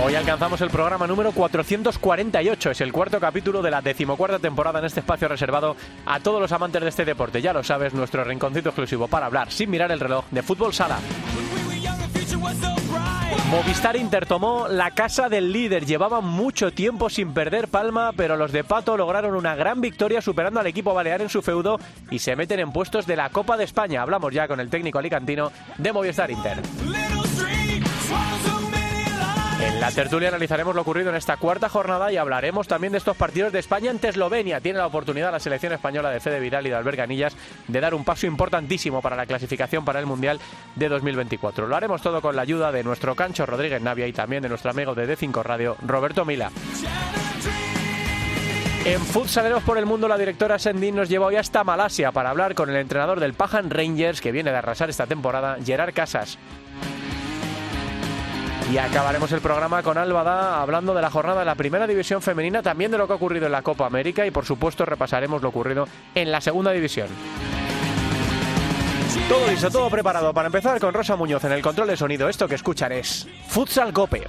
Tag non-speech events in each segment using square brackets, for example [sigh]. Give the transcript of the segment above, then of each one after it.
Hoy alcanzamos el programa número 448, es el cuarto capítulo de la decimocuarta temporada en este espacio reservado a todos los amantes de este deporte. Ya lo sabes, nuestro rinconcito exclusivo para hablar sin mirar el reloj de fútbol sala. Movistar Inter tomó la casa del líder. Llevaban mucho tiempo sin perder palma, pero los de Pato lograron una gran victoria superando al equipo balear en su feudo y se meten en puestos de la Copa de España. Hablamos ya con el técnico alicantino de Movistar Inter. En la tertulia analizaremos lo ocurrido en esta cuarta jornada y hablaremos también de estos partidos de España ante Eslovenia. Tiene la oportunidad la selección española de Fede Vidal y de Albert Ganillas de dar un paso importantísimo para la clasificación para el Mundial de 2024. Lo haremos todo con la ayuda de nuestro Cancho Rodríguez Navia y también de nuestro amigo de D5 Radio, Roberto Mila. En Futsaleros por el Mundo, la directora Sendin nos lleva hoy hasta Malasia para hablar con el entrenador del Pajan Rangers, que viene de arrasar esta temporada, Gerard Casas. Y acabaremos el programa con Álvada hablando de la jornada de la primera división femenina, también de lo que ha ocurrido en la Copa América y por supuesto repasaremos lo ocurrido en la segunda división. Todo listo, todo preparado para empezar con Rosa Muñoz en el control de sonido. Esto que escuchan es Futsal Cope.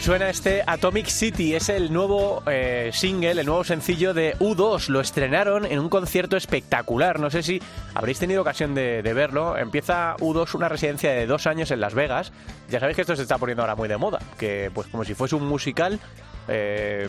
Suena este Atomic City. Es el nuevo eh, single, el nuevo sencillo de U2. Lo estrenaron en un concierto espectacular. No sé si habréis tenido ocasión de, verlo. Empieza U2 una residencia de dos años en Las Vegas. Ya sabéis que esto se está poniendo ahora muy de moda. Que pues como si fuese un musical. Eh,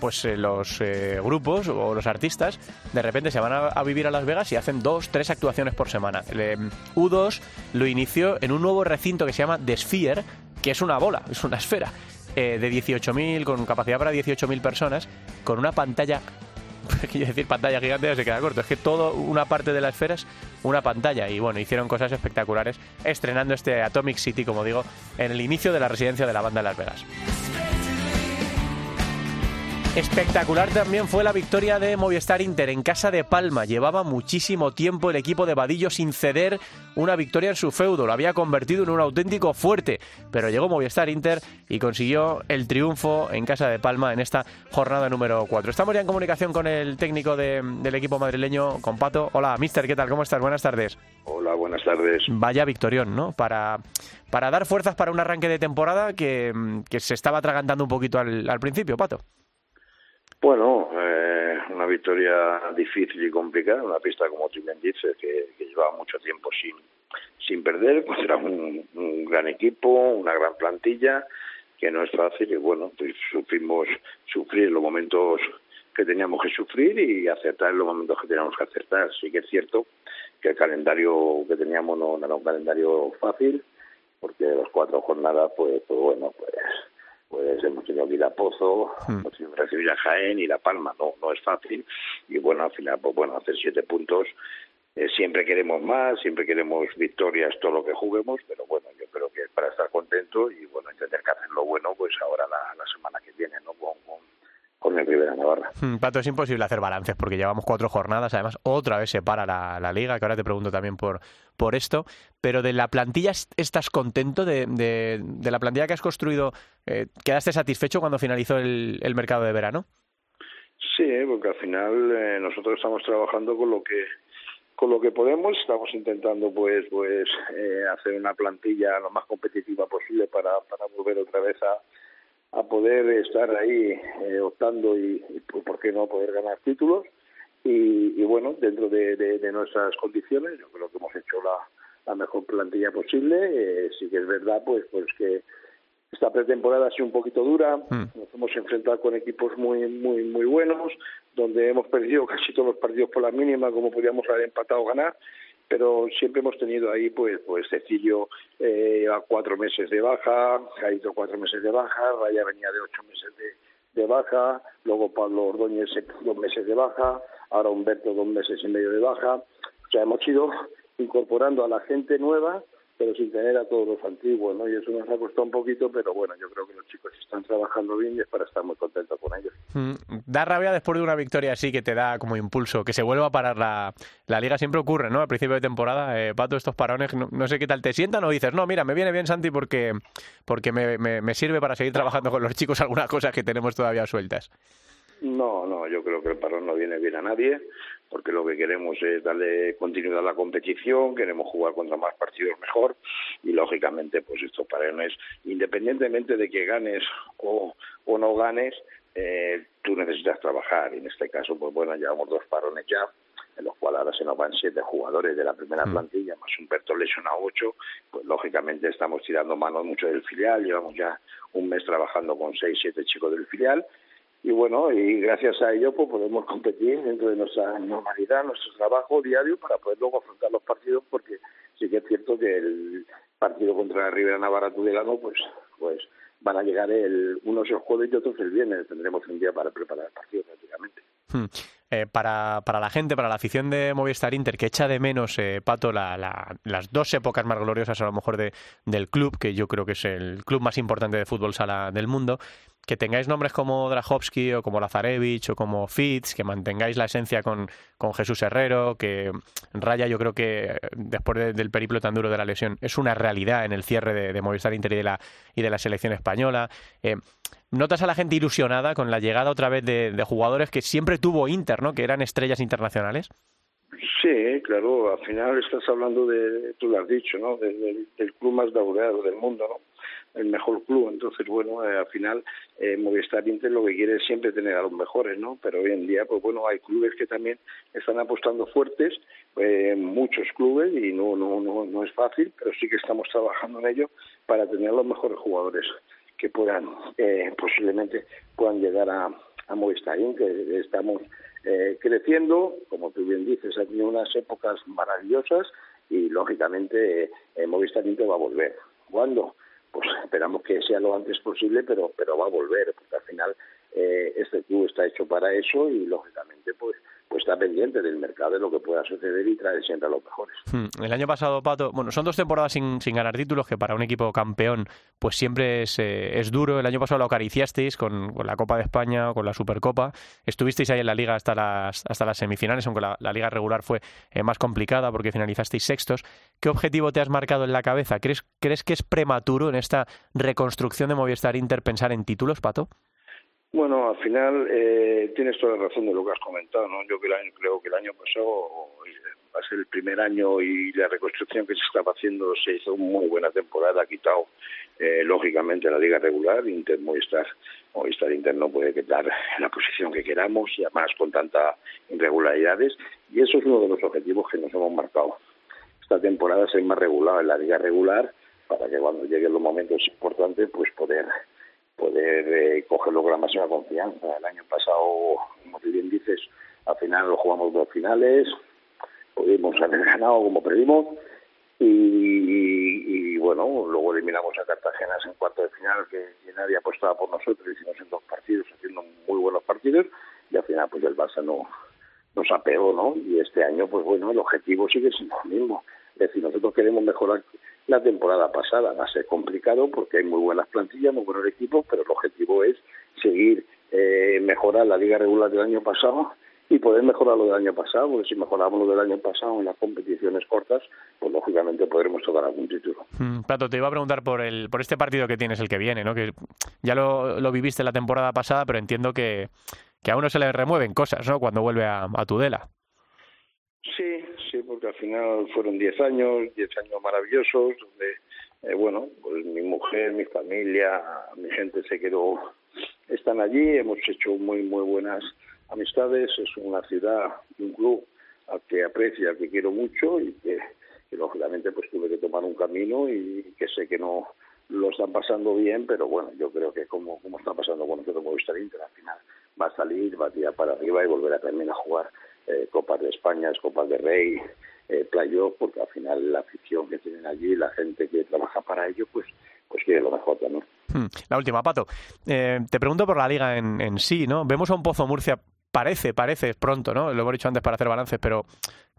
pues eh, los eh, grupos o los artistas de repente se van a, vivir a Las Vegas y hacen dos, tres actuaciones por semana. Eh, U2 lo inició en un nuevo recinto que se llama The Sphere, que es una bola, es una esfera, eh, de 18.000, con capacidad para 18.000 personas, con una pantalla [laughs] quiero decir pantalla gigante se queda corto. Es que toda una parte de la esfera es una pantalla. Y bueno, hicieron cosas espectaculares estrenando este Atomic City, como digo, en el inicio de la residencia de la banda en Las Vegas. Espectacular también fue la victoria de Movistar Inter en casa de Palma. Llevaba muchísimo tiempo el equipo de Vadillo sin ceder una victoria en su feudo. Lo había convertido en un auténtico fuerte. Pero llegó Movistar Inter y consiguió el triunfo en casa de Palma en esta jornada número 4. Estamos ya en comunicación con el técnico de, del equipo madrileño, con Pato. Hola, mister, ¿qué tal? ¿Cómo estás? Buenas tardes. Hola, buenas tardes. Vaya victorión, ¿no? Para, para dar fuerzas para un arranque de temporada que, que se estaba atragantando un poquito al, al principio, Pato. Bueno, eh, una victoria difícil y complicada, una pista como tú bien dices, que, que llevaba mucho tiempo sin, sin perder, contra un, un, gran equipo, una gran plantilla, que no es fácil y bueno, pues sufrimos sufrir los momentos que teníamos que sufrir y acertar los momentos que teníamos que acertar. Sí que es cierto que el calendario que teníamos no, no era un calendario fácil, porque las cuatro jornadas, pues, pues bueno, pues pues hemos tenido que ir a Pozo, hmm. hemos tenido que recibir a Jaén y La Palma, no, no es fácil, y bueno, al final, pues bueno, hacer siete puntos, eh, siempre queremos más, siempre queremos victorias, todo lo que juguemos, pero bueno, yo creo que para estar contento y bueno, entender que hacer lo bueno, pues ahora la, la semana que viene, ¿no? Con, con, con el Rivera Navarra. Hmm, Pato, es imposible hacer balances porque llevamos cuatro jornadas, además otra vez se para la, liga, que ahora te pregunto también por, por esto, pero de la plantilla estás contento, de, de, la plantilla que has construido, eh, ¿quedaste satisfecho cuando finalizó el, el, mercado de verano? Sí, porque al final eh, nosotros estamos trabajando con lo que con lo que podemos estamos intentando pues pues eh, hacer una plantilla lo más competitiva posible para, para volver otra vez a, a poder estar ahí eh, optando y, por qué no poder ganar títulos. Y, bueno dentro de, de, nuestras condiciones yo creo que hemos hecho la, la mejor plantilla posible. Eh, sí que es verdad pues pues que esta pretemporada ha sido un poquito dura. Mm. nos hemos enfrentado con equipos muy muy muy buenos donde hemos perdido casi todos los partidos por la mínima como podíamos haber empatado o ganar pero siempre hemos tenido ahí pues pues Cecilio eh, a cuatro meses de baja, Jaito cuatro meses de baja, Raya venía de ocho meses de, baja, luego Pablo Ordóñez dos meses de baja, ahora Humberto dos meses y medio de baja, o sea hemos ido incorporando a la gente nueva pero sin tener a todos los antiguos, ¿no? Y eso nos ha costado un poquito, pero bueno, yo creo que los chicos están trabajando bien y es para estar muy contentos con ellos. Mm, da rabia después de una victoria así que te da como impulso, que se vuelva a parar la, la liga, siempre ocurre, ¿no? Al principio de temporada, eh, Pato, estos parones, no, sé qué tal te sientan o dices, no, mira, me viene bien Santi porque, porque me, me, me sirve para seguir trabajando con los chicos algunas cosas que tenemos todavía sueltas. No, no, yo creo que el parón no viene bien a nadie, porque lo que queremos es darle continuidad a la competición, queremos jugar contra más partidos mejor, y lógicamente, pues estos parones, independientemente de que ganes o, o no ganes, eh, tú necesitas trabajar, y en este caso, pues bueno, llevamos dos parones ya, en los cuales ahora se nos van siete jugadores de la primera mm. plantilla, más Humberto lesionado ocho, pues lógicamente estamos tirando manos mucho del filial, llevamos ya un mes trabajando con seis, siete chicos del filial, y bueno, y gracias a ello pues podemos competir dentro de nuestra normalidad, nuestro trabajo diario para poder luego afrontar los partidos porque sí que es cierto que el partido contra la Rivera Navarra Tudelano pues pues van a llegar el unos el jueves y otros el viernes, tendremos un día para preparar el partido prácticamente. Hmm. Eh, para, para la gente, para la afición de Movistar Inter, que echa de menos, eh, Pato, la, las dos épocas más gloriosas a lo mejor de, del club, que yo creo que es el club más importante de fútbol sala del mundo, que tengáis nombres como Drahovski o como Lazarevich o como Fitz, que mantengáis la esencia con, con Jesús Herrero, que Raya yo creo que después del periplo tan duro de la lesión es una realidad en el cierre de, Movistar Inter y de la, y de la selección española. Eh, ¿Notas a la gente ilusionada con la llegada otra vez de, jugadores que siempre tuvo Inter, ¿no? que eran estrellas internacionales? Sí, claro, al final estás hablando de, tú lo has dicho, ¿no? del club más laureado del mundo, ¿no? El mejor club. Entonces, bueno, eh, al final eh, Movistar Inter lo que quiere es siempre tener a los mejores, ¿no? Pero hoy en día, pues bueno, hay clubes que también están apostando fuertes, eh, muchos clubes, y no, no, no, no es fácil, pero sí que estamos trabajando en ello para tener los mejores jugadores que puedan, eh, posiblemente puedan llegar a, a Movistar Inter. Estamos eh, creciendo, como tú bien dices, ha tenido unas épocas maravillosas y lógicamente Movistar Inter va a volver. ¿Cuándo? Pues esperamos que sea lo antes posible, pero, pero va a volver, porque al final eh, este club está hecho para eso y lógicamente pues pues está pendiente del mercado de lo que pueda suceder y trae siempre a los mejores. Hmm. El año pasado, Pato, bueno, son dos temporadas sin, sin ganar títulos, que para un equipo campeón pues siempre es, eh, es duro. El año pasado lo acariciasteis con, con, la Copa de España o con la Supercopa. Estuvisteis ahí en la Liga hasta las, hasta las semifinales, aunque la, Liga regular fue eh, más complicada porque finalizasteis sextos. ¿Qué objetivo te has marcado en la cabeza? ¿Crees, ¿Crees que es prematuro en esta reconstrucción de Movistar Inter pensar en títulos, Pato? Bueno, al final eh, tienes toda la razón de lo que has comentado, ¿no? Yo creo que el año pasado va a ser el primer año y la reconstrucción que se estaba haciendo se hizo una muy buena temporada, ha quitado eh, lógicamente la liga regular, Inter Movistar, Movistar Inter no puede quedar en la posición que queramos y además con tantas irregularidades y eso es uno de los objetivos que nos hemos marcado. Esta temporada ser más regular en la liga regular para que cuando lleguen los momentos importantes pues poder poder eh, cogerlo con la máxima confianza. El año pasado, como bien dices, al final lo jugamos dos finales, pudimos haber ganado como previmos y, bueno, luego eliminamos a Cartagena en cuarto de final que, nadie apostaba por nosotros, hicimos en dos partidos haciendo muy buenos partidos y al final pues el Barça no nos apeó, ¿no? Y este año pues bueno, el objetivo sigue siendo el mismo. Es decir, nosotros queremos mejorar la temporada pasada. Va a ser complicado porque hay muy buenas plantillas, muy buenos equipos, pero el objetivo es seguir eh, mejorando mejorar la liga regular del año pasado y poder mejorar lo del año pasado, porque si mejoramos lo del año pasado en las competiciones cortas, pues lógicamente podremos tocar algún título. Mm, Pato, te iba a preguntar por el por este partido que tienes el que viene, ¿no? Que ya lo, lo viviste la temporada pasada, pero entiendo que, que a uno se le remueven cosas, ¿no? Cuando vuelve a, a Tudela. Sí, sí, porque al final fueron 10 años, 10 años maravillosos, donde, eh, bueno, pues mi mujer, mi familia, mi gente se quedó, están allí, hemos hecho muy, muy buenas amistades, es una ciudad, un club al que aprecio, al que quiero mucho y que, lógicamente pues tuve que tomar un camino y que sé que no lo están pasando bien, pero bueno, yo creo que como, como está pasando con nosotros Movistar Inter, al final va a salir, va a tirar para arriba y volver a también a jugar España, Copas de Rey, eh, porque al final la afición que tienen allí, la gente que trabaja para ello, pues pues quiere lo mejor también. Hmm. La última, Pato. Eh, te pregunto por la liga en, en sí, ¿no? Vemos a un Pozo Murcia parece, parece pronto, ¿no? Lo hemos dicho antes para hacer balances, pero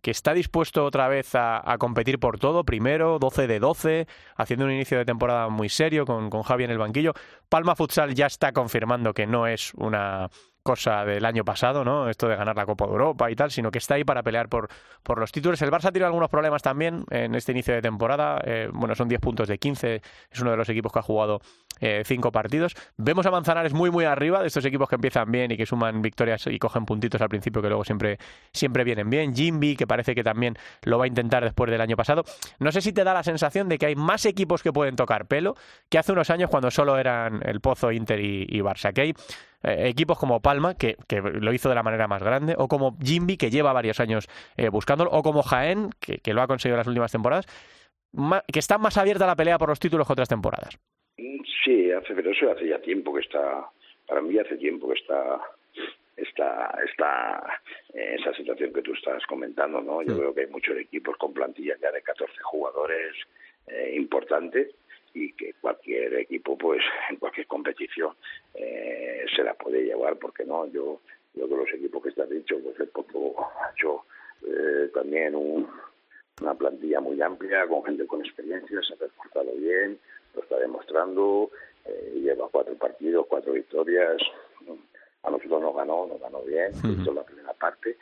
que está dispuesto otra vez a, a, competir por todo, primero, 12 de 12, haciendo un inicio de temporada muy serio con, con Javi en el banquillo. Palma Futsal ya está confirmando que no es una cosa del año pasado, ¿no? Esto de ganar la Copa de Europa y tal, sino que está ahí para pelear por, por los títulos. El Barça tiene algunos problemas también en este inicio de temporada. Eh, bueno, son 10 puntos de 15. Es uno de los equipos que ha jugado eh, cinco partidos. Vemos a Manzanares muy, muy arriba de estos equipos que empiezan bien y que suman victorias y cogen puntitos al principio que luego siempre, siempre vienen bien. Jimby, que parece que también lo va a intentar después del año pasado. No sé si te da la sensación de que hay más equipos que pueden tocar pelo que hace unos años cuando solo eran el Pozo, Inter y, y Barça. Que hay eh, equipos como Palma, que, que, lo hizo de la manera más grande, o como Jimby, que lleva varios años eh, buscándolo, o como Jaén, que, que, lo ha conseguido en las últimas temporadas, que está más abierta la pelea por los títulos que otras temporadas. Sí, hace, pero eso hace ya tiempo que está, para mí hace tiempo que está está está esa situación que tú estás comentando, ¿no? Yo mm. creo que hay muchos equipos con plantillas ya de 14 jugadores eh, importantes y que cualquier equipo, pues [laughs] en cualquier competición eh, se la puede llevar, porque no, yo yo de los equipos que estás dicho, pues el ha hecho eh, también un, una plantilla muy amplia, con gente con experiencia, se ha reportado bien, lo está demostrando, eh, lleva cuatro partidos, cuatro victorias, a nosotros nos ganó, nos ganó bien, uh -huh. la primera parte,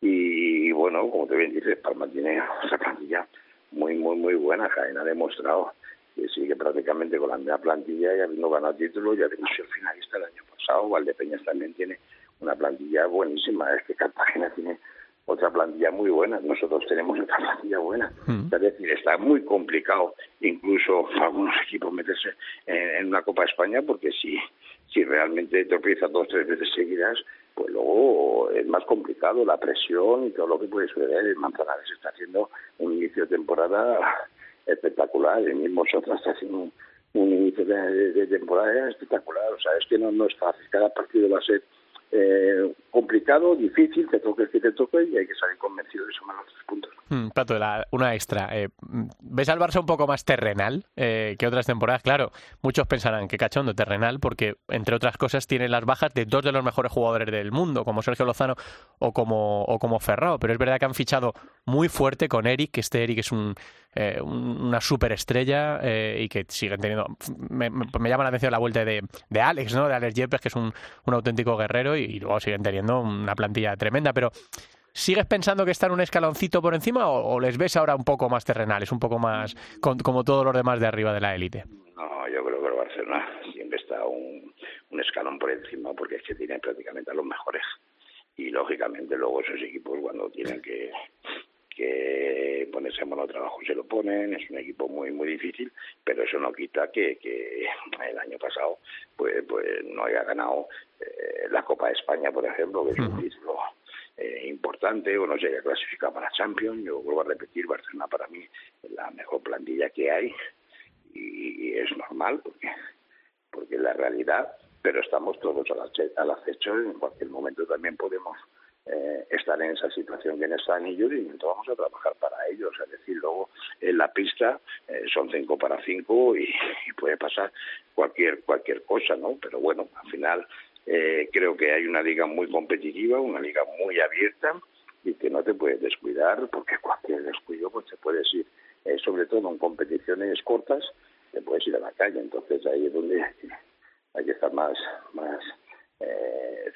y, y, bueno, como te bien dices, Palma tiene esa plantilla muy, muy, muy buena, Jaén ha demostrado que sigue prácticamente con la misma plantilla y habiendo ganado títulos, ya hemos sido finalista el año pasado, Valdepeñas también tiene una plantilla buenísima, es que Cartagena tiene otra plantilla muy buena, nosotros tenemos otra plantilla buena. Mm. Es decir, está muy complicado incluso algunos equipos meterse en, en, una Copa de España porque si, si realmente tropieza dos o tres veces seguidas, pues luego es más complicado la presión y todo lo que puede suceder. El Manzanares está haciendo un inicio de temporada espectacular, el mismo Sotra haciendo un, un inicio de, de, temporada espectacular, o sea, es que no, no es fácil, cada partido va a ser eh, complicado, difícil, te toque que te toque y hay que salir convencido de sumar los tres puntos. Mm, Pato, la, una extra. Eh, ¿Ves al Barça un poco más terrenal eh, que otras temporadas? Claro, muchos pensarán que cachondo terrenal porque, entre otras cosas, tiene las bajas de dos de los mejores jugadores del mundo, como Sergio Lozano o como, o como Ferrao. Pero es verdad que han fichado muy fuerte con Eric, que este Eric es un, eh, una superestrella eh, y que siguen teniendo... Me, llama la atención la vuelta de, de Alex, ¿no? De Alex Yepes, que es un, un auténtico guerrero y, luego siguen teniendo una plantilla tremenda, pero... ¿Sigues pensando que están un escaloncito por encima o, o, les ves ahora un poco más terrenales, un poco más con, como todos los demás de arriba de la élite? No, yo creo que el Barcelona siempre está un, un escalón por encima porque es que tiene prácticamente a los mejores. Y lógicamente luego esos equipos cuando tienen que que ponerse en monotrabajo se lo ponen, es un equipo muy muy difícil, pero eso no quita que, que el año pasado pues pues no haya ganado eh, la Copa de España, por ejemplo, que es un título eh, importante, o no se haya clasificado para Champions, yo vuelvo a repetir, Barcelona para mí es la mejor plantilla que hay y, y es normal porque porque es la realidad, pero estamos todos al acecho, en cualquier momento también podemos eh, estar en esa situación que están ellos y entonces vamos a trabajar para ellos. Es decir, luego en la pista eh, son cinco para cinco y, y, puede pasar cualquier cualquier cosa, ¿no? Pero bueno, al final eh, creo que hay una liga muy competitiva, una liga muy abierta y que no te puedes descuidar porque [laughs] cualquier descuido pues te puedes ir, eh, sobre todo en competiciones cortas, te puedes ir a la calle. Entonces ahí es donde hay que estar más más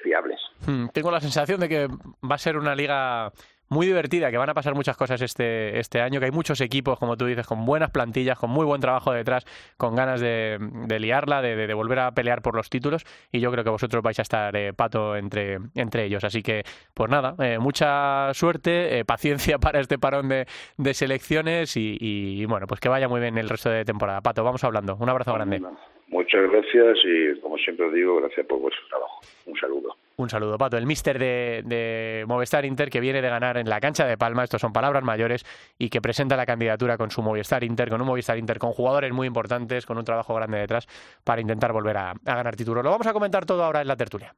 fiables. Hmm, tengo la sensación de que va a ser una liga muy divertida, que van a pasar muchas cosas este, este año, que hay muchos equipos, como tú dices, con buenas plantillas, con muy buen trabajo detrás, con ganas de, liarla, de, de, volver a pelear por los títulos, y yo creo que vosotros vais a estar eh, pato entre, entre ellos. Así que, pues nada, eh, mucha suerte, eh, paciencia [laughs] para este parón de, de selecciones y, y, bueno, pues que vaya muy bien el resto de temporada. Pato, vamos hablando. Un abrazo grande. Muchas gracias y, como siempre digo, gracias por vuestro trabajo. Un saludo. Un saludo, Pato. El mister de, de, Movistar Inter que viene de ganar en la cancha de Palma, estos son palabras mayores, y que presenta la candidatura con su Movistar Inter, con un Movistar Inter con jugadores muy importantes, con un trabajo grande detrás para intentar volver a, a ganar título. Lo vamos a comentar todo ahora en la tertulia.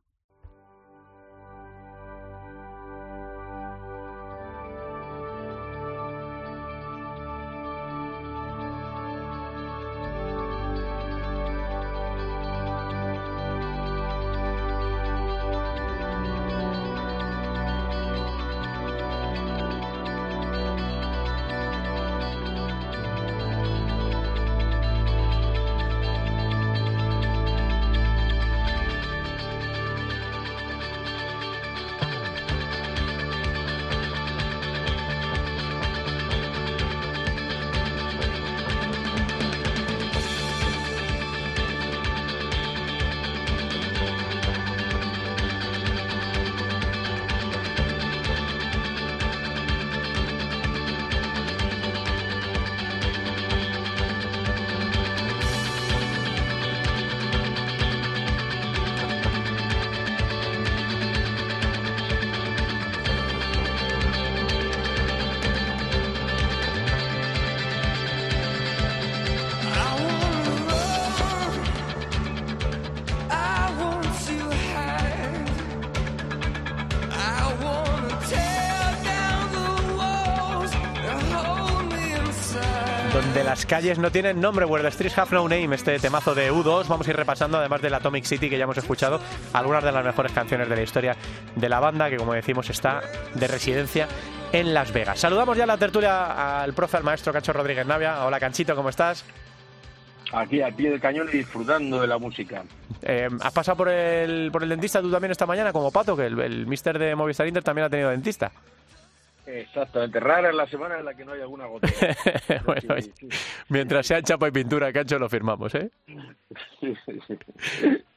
Calles no tienen nombre, Where the Streets Have No Name, este temazo de U2. Vamos a ir repasando, además del Atomic City que ya hemos escuchado, algunas de las mejores canciones de la historia de la banda, que como decimos está de residencia en Las Vegas. Saludamos ya a la tertulia al profe, al maestro Cacho Rodríguez Navia. Hola Canchito, ¿cómo estás? Aquí al pie del cañón y disfrutando de la música. Eh, ¿Has pasado por el, por el dentista tú también esta mañana como Pato, que el, el mister de Movistar Inter también ha tenido dentista? Exactamente, rara es la semana en la que no hay alguna gota. [laughs] bueno, mientras sea chapa y pintura, Cacho, lo firmamos, ¿eh?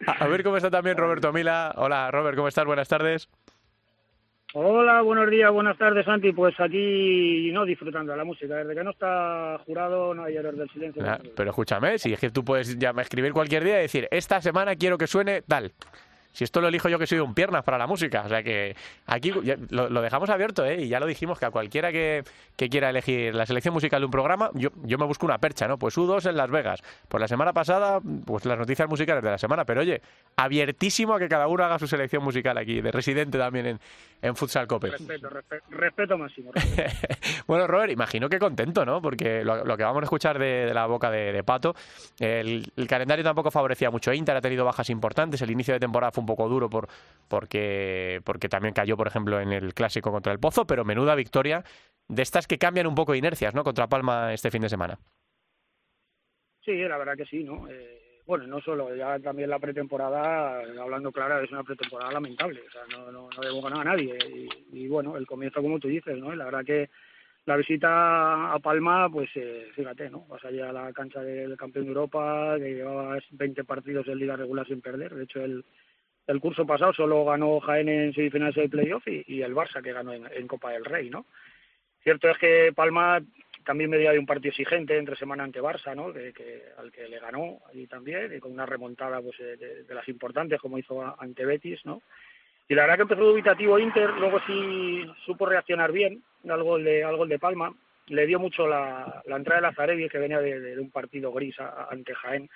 a, ver cómo está también Roberto Mila. Hola, Robert, ¿cómo estás? Buenas tardes. Hola, buenos días, buenas tardes, Santi. Pues aquí no disfrutando de la música. Desde que no está jurado no hay error del silencio. Ah, pero escúchame, si es que tú puedes ya escribir cualquier día y decir, esta semana quiero que suene tal. Si esto lo elijo yo que soy un piernas para la música. O sea que aquí lo, dejamos abierto, ¿eh? Y ya lo dijimos que a cualquiera que, quiera elegir la selección musical de un programa, yo, yo me busco una percha, ¿no? Pues U2 en Las Vegas. Pues la semana pasada, pues las noticias musicales de la semana. Pero oye, abiertísimo a que cada uno haga su selección musical aquí, de residente también en, en Futsal Cope. Respeto, respeto, máximo. [laughs] bueno, Robert, imagino que contento, ¿no? Porque lo, que vamos a escuchar de, la boca de, Pato, el, el, calendario tampoco favorecía mucho. Inter ha tenido bajas importantes, el inicio de temporada fue un poco duro por, porque, también cayó, por ejemplo, en el clásico contra el Pozo, pero menuda victoria de estas que cambian un poco de inercias, ¿no? Contra Palma este fin de semana. Sí, la verdad que sí, ¿no? Eh, bueno, no solo, ya también la pretemporada, hablando claro, es una pretemporada lamentable, o sea, no, no, no debo ganar a nadie. Y, bueno, el comienzo, como tú dices, ¿no? la verdad que la visita a Palma, pues eh, fíjate, ¿no? Vas allá a la cancha del campeón de Europa, que llevabas 20 partidos en liga regular sin perder. De hecho, el, el curso pasado solo ganó Jaén en semifinales de playoff y, y el Barça que ganó en, Copa del Rey, ¿no? Cierto es que Palma también medía de un partido exigente entre semana ante Barça, ¿no? Que, al que le ganó allí también, y con una remontada pues, de, las importantes como hizo ante Betis, ¿no? Y la verdad que empezó dubitativo Inter, luego sí supo reaccionar bien al gol de, al gol de Palma. Le dio mucho la, la entrada de Lazarevi, que venía de, un partido gris ante Jaén,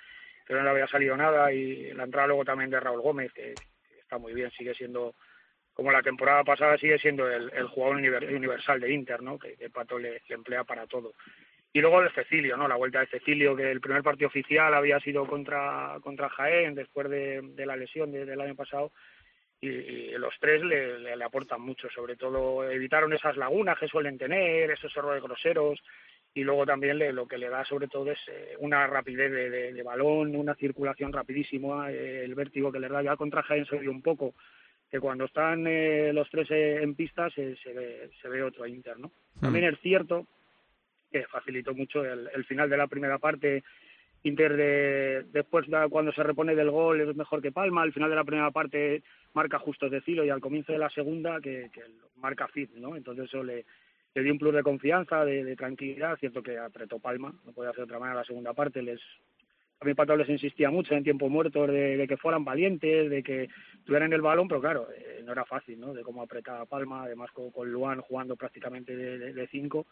que no había salido nada, y la entrada luego también de Raúl Gómez, que, está muy bien, sigue siendo, como la temporada pasada, sigue siendo el, jugador universal de Inter, ¿no? que, Pato le, emplea para todo. Y luego de Cecilio, ¿no? La vuelta de Cecilio, que el primer partido oficial había sido contra, contra Jaén después de, la lesión del año pasado. Y, los tres le, aportan mucho, sobre todo evitaron esas lagunas que suelen tener, esos errores groseros, y luego también le, lo que le da sobre todo es eh, una rapidez de, balón, una circulación rapidísima, eh, el vértigo que le da ya contra Jaén se ve un poco, que cuando están eh, los tres en pistas se, ve, se ve otro Inter, ¿no? Hmm. También es cierto que facilitó mucho el, el final de la primera parte, Inter de, después cuando se repone del gol es mejor que Palma, al final de la primera parte marca justo de Cilo y al comienzo de la segunda que, que marca Fit, ¿no? Entonces eso le, le dio un plus de confianza, de, tranquilidad, cierto que apretó Palma, no podía hacer de otra manera la segunda parte, les a mi pato les insistía mucho en tiempo muerto de, que fueran valientes, de que tuvieran el balón, pero claro, eh, no era fácil, ¿no? De cómo apretaba Palma, además con, con Luan jugando prácticamente de, cinco.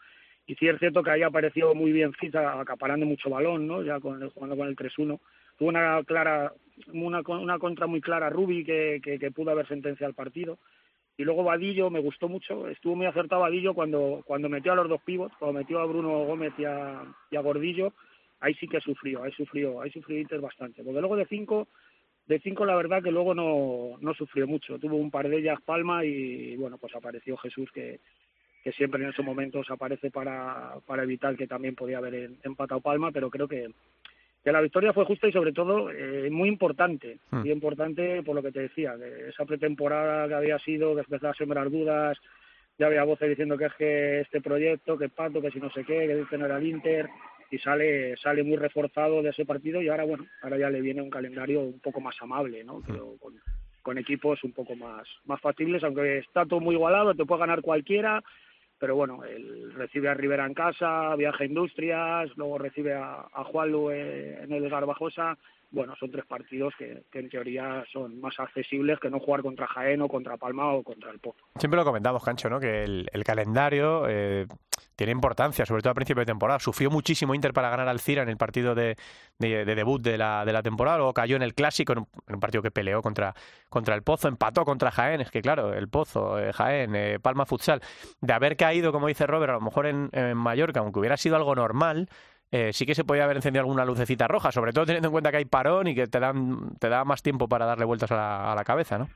Y sí es cierto que ahí apareció muy bien Fita, acaparando mucho balón, ¿no? Ya con, jugando con el 3-1. Tuvo una clara, una, una contra muy clara Rubi que, que, pudo haber sentenciado el partido y luego Vadillo me gustó mucho, estuvo muy acertado Vadillo cuando, cuando metió a los dos pivots, cuando metió a Bruno Gómez y a, y a Gordillo, ahí sí que sufrió, ahí sufrió, ahí sufrió Inter bastante, porque luego de cinco, de cinco la verdad que luego no, no sufrió mucho, tuvo un par de ellas Palma y bueno, pues apareció Jesús que, que siempre en esos momentos aparece para, para evitar que también podía haber empatado Palma, pero creo que, que la victoria fue justa y sobre todo eh, muy importante, hmm. muy importante por lo que te decía, de esa pretemporada que había sido, que empezaba a sembrar dudas, ya había voces diciendo que es que este proyecto, que es Pato, que si no sé qué, que dice no era el Inter, y sale, sale muy reforzado de ese partido y ahora bueno, ahora ya le viene un calendario un poco más amable, ¿no? Hmm. con, con equipos un poco más, más factibles, aunque está todo muy igualado, te puede ganar cualquiera, pero bueno, él recibe a Rivera en casa, viaja a Industrias, luego recibe a, a Juanlu en el Garbajosa. Bueno, son tres partidos que, en teoría son más accesibles que no jugar contra Jaén o contra Palma o contra el Pozo. Siempre lo comentamos, Cancho, ¿no? que el, calendario eh, tiene importancia, sobre todo a principio de temporada. Sufrió muchísimo Inter para ganar al Cira en el partido de, debut de la, de la temporada, luego cayó en el Clásico, en un, partido que peleó contra, contra el Pozo, empató contra Jaén, es que claro, el Pozo, eh, Jaén, eh, Palma Futsal, de haber caído, como dice Robert, a lo mejor en, Mallorca, aunque hubiera sido algo normal, eh, sí que se podía haber encendido alguna lucecita roja, sobre todo teniendo en cuenta que hay parón y que te dan te da más tiempo para darle vueltas a la, a la cabeza, ¿no?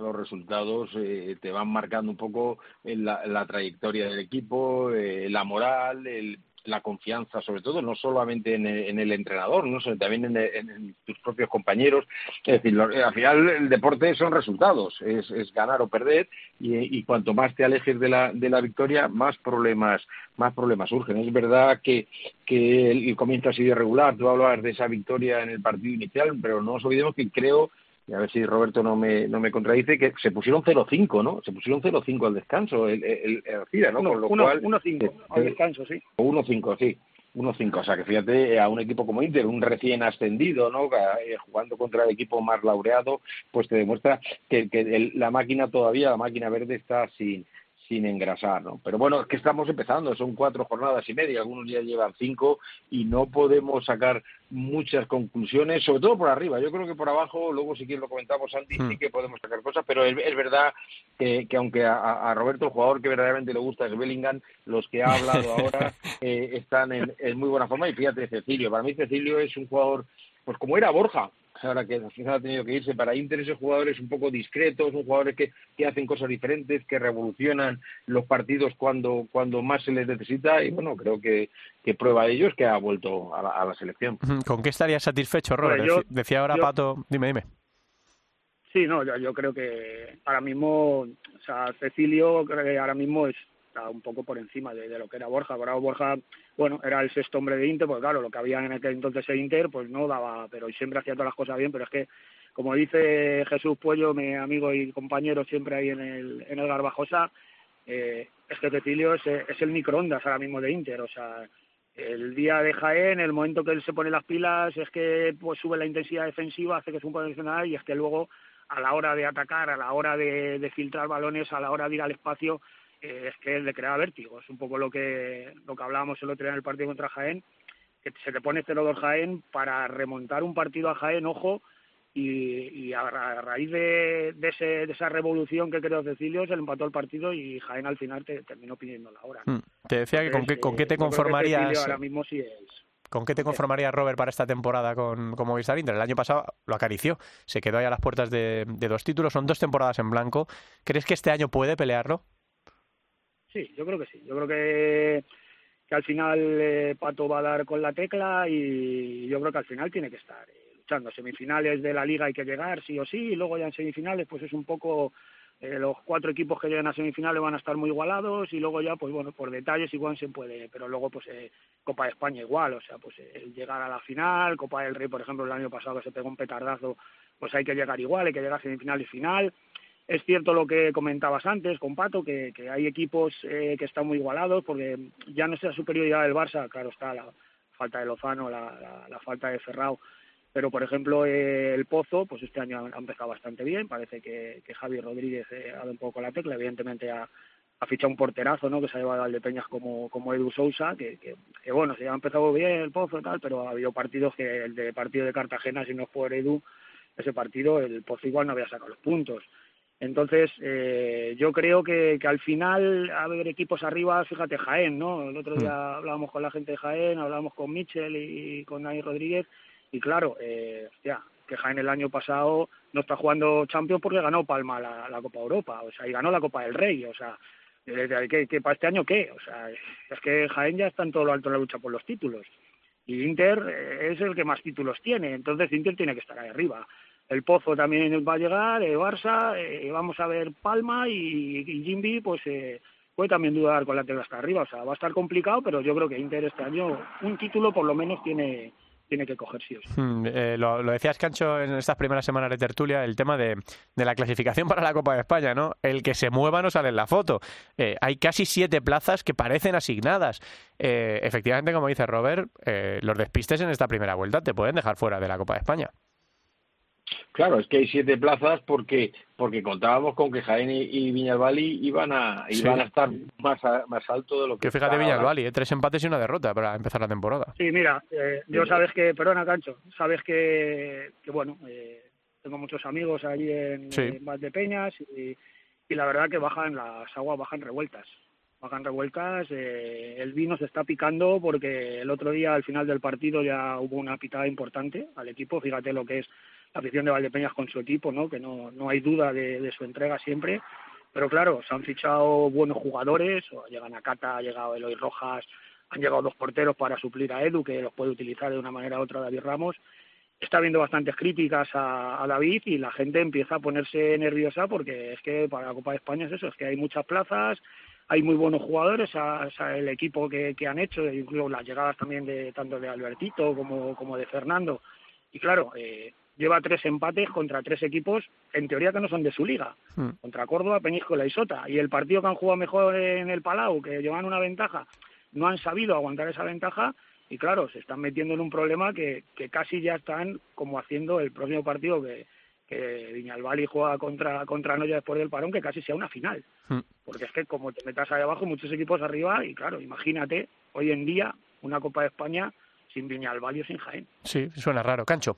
los resultados eh, te van marcando un poco la, la trayectoria del equipo, eh, la moral, el, la confianza, sobre todo, no solamente en el, entrenador, ¿no? sino también en, tus propios compañeros. Es decir, al final el deporte son resultados, es, es ganar o perder, y, cuanto más te alejes de la, de la victoria, más problemas, más problemas surgen. Es verdad que, que el, comienzo ha sido irregular, tú hablabas de esa victoria en el partido inicial, pero no nos olvidemos que creo y a ver si Roberto no me, no me contradice, que se pusieron 0-5, ¿no? Se pusieron 0-5 al descanso, el, el, el ¿no? Lo cual... 1-5 al eh, descanso, sí. 1-5, sí. 1-5, o sea que fíjate a un equipo como Inter, un recién ascendido, ¿no? Eh, jugando contra el equipo más laureado, pues te demuestra que, que la máquina todavía, la máquina verde está sin, sin engrasar, ¿no? Pero bueno, es que estamos empezando, son cuatro jornadas y media, algunos ya llevan cinco y no podemos sacar muchas conclusiones, sobre todo por arriba. Yo creo que por abajo, luego si quieres lo comentamos, Andy, sí hmm. que podemos sacar cosas, pero es, verdad que, aunque a, Roberto, el jugador que verdaderamente le gusta es Bellingham, los que ha hablado [laughs] ahora eh, están en, en muy buena forma y fíjate Cecilio, para mí Cecilio es un jugador, pues como era Borja, ahora que al final ha tenido que irse para Inter, esos jugadores un poco discretos, son jugadores que, que hacen cosas diferentes, que revolucionan los partidos cuando, cuando más se les necesita y bueno, creo que, que prueba de ello es que ha vuelto a la, selección. ¿Con qué estaría satisfecho, Robert? Decía ahora Pato, dime, dime. Sí, no, yo, yo creo que ahora mismo, o sea, Cecilio creo que ahora mismo es está un poco por encima de, lo que era Borja. Ahora Borja, bueno, era el sexto hombre de Inter, pues claro, lo que había en aquel entonces en Inter, pues no daba, pero siempre hacía todas las cosas bien, pero es que, como dice Jesús Puello, mi amigo y compañero siempre ahí en el, en el Garbajosa, eh, es que Cecilio es, es el microondas ahora mismo de Inter, o sea, el día de Jaén, el momento que él se pone las pilas, es que pues sube la intensidad defensiva, hace que es un posicional y es que luego a la hora de atacar, a la hora de, de filtrar balones, a la hora de ir al espacio, es que le crea vértigo. Es un poco lo que, lo que hablábamos el otro día en el partido contra Jaén, que se te pone 0-2 Jaén para remontar un partido a Jaén, ojo, y, a, raíz de, ese, de, esa revolución que creó Cecilio, se le empató el partido y Jaén al final te terminó pidiendo la hora. Hmm. Te decía que con qué, con qué te conformarías. ahora mismo sí es. ¿Con qué te conformarías, Robert, para esta temporada con, con Movistar Inter? El año pasado lo acarició, se quedó ahí a las puertas de dos títulos, son dos temporadas en blanco. ¿Crees que este año puede pelearlo? Sí, yo creo que sí. Yo creo que, que al final eh, Pato va a dar con la tecla y yo creo que al final tiene que estar eh, luchando. Semifinales de la liga hay que llegar, sí o sí, y luego ya en semifinales pues es un poco eh, los cuatro equipos que lleguen a semifinales van a estar muy igualados y luego ya, pues bueno, por detalles igual se puede, pero luego pues eh, Copa de España igual, o sea, pues eh, llegar a la final, Copa del Rey, por ejemplo, el año pasado que se pegó un petardazo, pues hay que llegar igual, hay que llegar a semifinal y final. Es cierto lo que comentabas antes con Pato, que, que hay equipos que están muy igualados, porque ya no es la superioridad del Barça, claro está la falta de Lozano, la, falta de Ferrao, pero por ejemplo el Pozo pues este año ha empezado bastante bien parece que, que Javi Rodríguez eh, ha dado un poco la tecla evidentemente ha, ha fichado un porterazo no que se ha llevado al de Peñas como Edu Sousa que, que, que, bueno se ha empezado bien el Pozo y tal pero ha habido partidos que el de partido de Cartagena si no es por Edu ese partido el Pozo igual no había sacado los puntos entonces, eh, yo creo que, que al final a haber equipos arriba, fíjate, Jaén, ¿no? El otro día hablábamos con la gente de Jaén, hablábamos con Michel y con Dani Rodríguez, y claro, eh, hostia, que Jaén el año pasado no está jugando Champions porque ganó Palma la, la Copa Europa, o sea, y ganó la Copa del Rey, o sea, ¿qué, qué, para este año qué? O sea, es que Jaén ya está en todo lo alto en la lucha por los títulos. Y Inter eh, es el que más títulos tiene, entonces Inter tiene que estar ahí arriba. El Pozo también va a llegar, eh, Barça, eh, vamos a ver Palma y, y Jimby, pues eh, puede también dudar con la tela hasta arriba. O sea, va a estar complicado, pero yo creo que Inter este año un título por lo menos tiene tiene que coger sí. Hmm, eh, lo, decías, Cancho, en estas primeras semanas de tertulia, el tema de, de, la clasificación [laughs] para la Copa de España, ¿no? El que se mueva no sale en la foto. Eh, hay casi siete plazas que parecen asignadas. Eh, efectivamente, como dice Robert, los despistes en esta primera vuelta te pueden dejar fuera de la Copa de España. Claro, es que hay siete plazas porque porque contábamos con que Jaén y Viñalbali iban a iban sí. a estar más a, más alto de lo que. Que fíjate Viñalbali, ¿eh? tres empates y una derrota para empezar la temporada. Sí, mira, eh, yo sabes que, perdona Cancho, sabes que, que bueno, eh, tengo muchos amigos allí en, sí. en Valdepeñas y, y la verdad que bajan las aguas bajan revueltas bajan revueltas. Eh, el vino se está picando porque el otro día, al final del partido, ya hubo una pitada importante al equipo. Fíjate lo que es la afición de Valdepeñas con su equipo, ¿no? que no, no hay duda de, su entrega siempre. Pero claro, se han fichado buenos jugadores, llegan a Cata, ha llegado Eloy Rojas, han llegado dos porteros para suplir a Edu, que los puede utilizar de una manera u otra David Ramos. Está habiendo bastantes críticas a, a, David y la gente empieza a ponerse nerviosa porque es que para la Copa de España es eso, es que hay muchas plazas, hay muy buenos jugadores, a, a el equipo que, que, han hecho, incluso las llegadas también de tanto de Albertito como, como de Fernando. Y claro, eh, lleva tres empates contra tres equipos, en teoría que no son de su liga, hmm. contra Córdoba, Peñíscola y Sota. Y el partido que han jugado mejor en el Palau, que llevan una ventaja, no han sabido aguantar esa ventaja y claro, se están metiendo en un problema que, que casi ya están como haciendo el próximo partido que, que Viñalbali juega contra, contra Noya después del parón, que casi sea una final. Hmm. Porque es que como te metas ahí abajo, muchos equipos arriba, y claro, imagínate, hoy en día, una Copa de España sin Viñalbali o sin Jaén. Sí, suena raro. Cancho.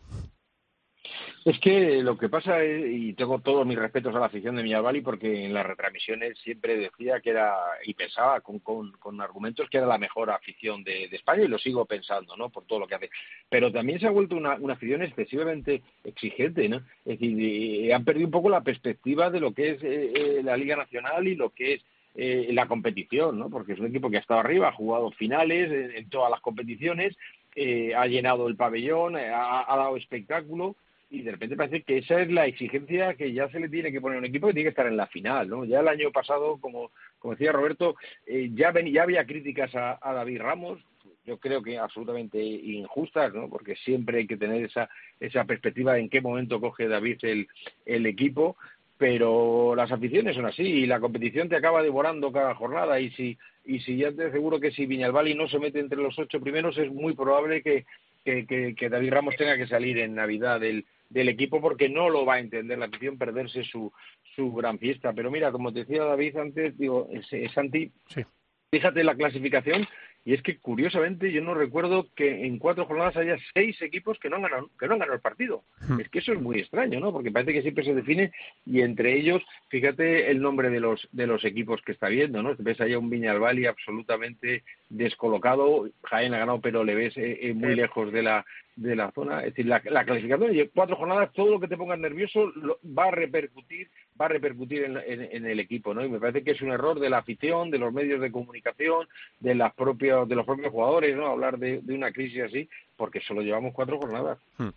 Es que lo que pasa es, y tengo todos mis respetos a la afición de Miñalbali porque en las retransmisiones siempre decía que era, y pensaba con, con, con argumentos que era la mejor afición de, de, España y lo sigo pensando, ¿no? Por todo lo que hace. Pero también se ha vuelto una, una afición excesivamente exigente, ¿no? Es decir, eh, han perdido un poco la perspectiva de lo que es eh, eh, la Liga Nacional y lo que es eh, la competición, ¿no? Porque es un equipo que ha estado arriba, ha jugado finales en, todas las competiciones, eh, ha llenado el pabellón, ha, ha dado espectáculo y de repente parece que esa es la exigencia que ya se le tiene que poner a un equipo que tiene que estar en la final, ¿no? Ya el año pasado, como, como decía Roberto, eh, ya, ven, ya había críticas a, a, David Ramos, yo creo que absolutamente injustas, ¿no? Porque siempre hay que tener esa, esa perspectiva de en qué momento coge David el, el equipo, pero las aficiones son así y la competición te acaba devorando cada jornada y si y si ya te aseguro que si Viñalbali no se mete entre los ocho primeros es muy probable que, que, que, que David Ramos tenga que salir en Navidad del, del equipo porque no lo va a entender la afición perderse su, su gran fiesta. Pero mira, como te decía David antes, digo, Santi, sí. fíjate la clasificación y es que curiosamente yo no recuerdo que en cuatro jornadas haya seis equipos que no han ganado, que no han ganado el partido. Hmm. Es que eso es muy extraño, ¿no? Porque parece que siempre se define y entre ellos, fíjate el nombre de los de los equipos que está viendo, ¿no? Ves allá un Viñalbali absolutamente descolocado, Jaén ha ganado, pero le ves eh, eh, muy lejos de la de la zona, es decir, la, la clasificación y cuatro jornadas todo lo que te ponga nervioso lo, va a repercutir va a repercutir en, en, el equipo, ¿no? Y me parece que es un error de la afición, de los medios de comunicación, de las propias, de los propios jugadores, ¿no? Hablar de, una crisis así, porque solo llevamos cuatro jornadas. Hmm.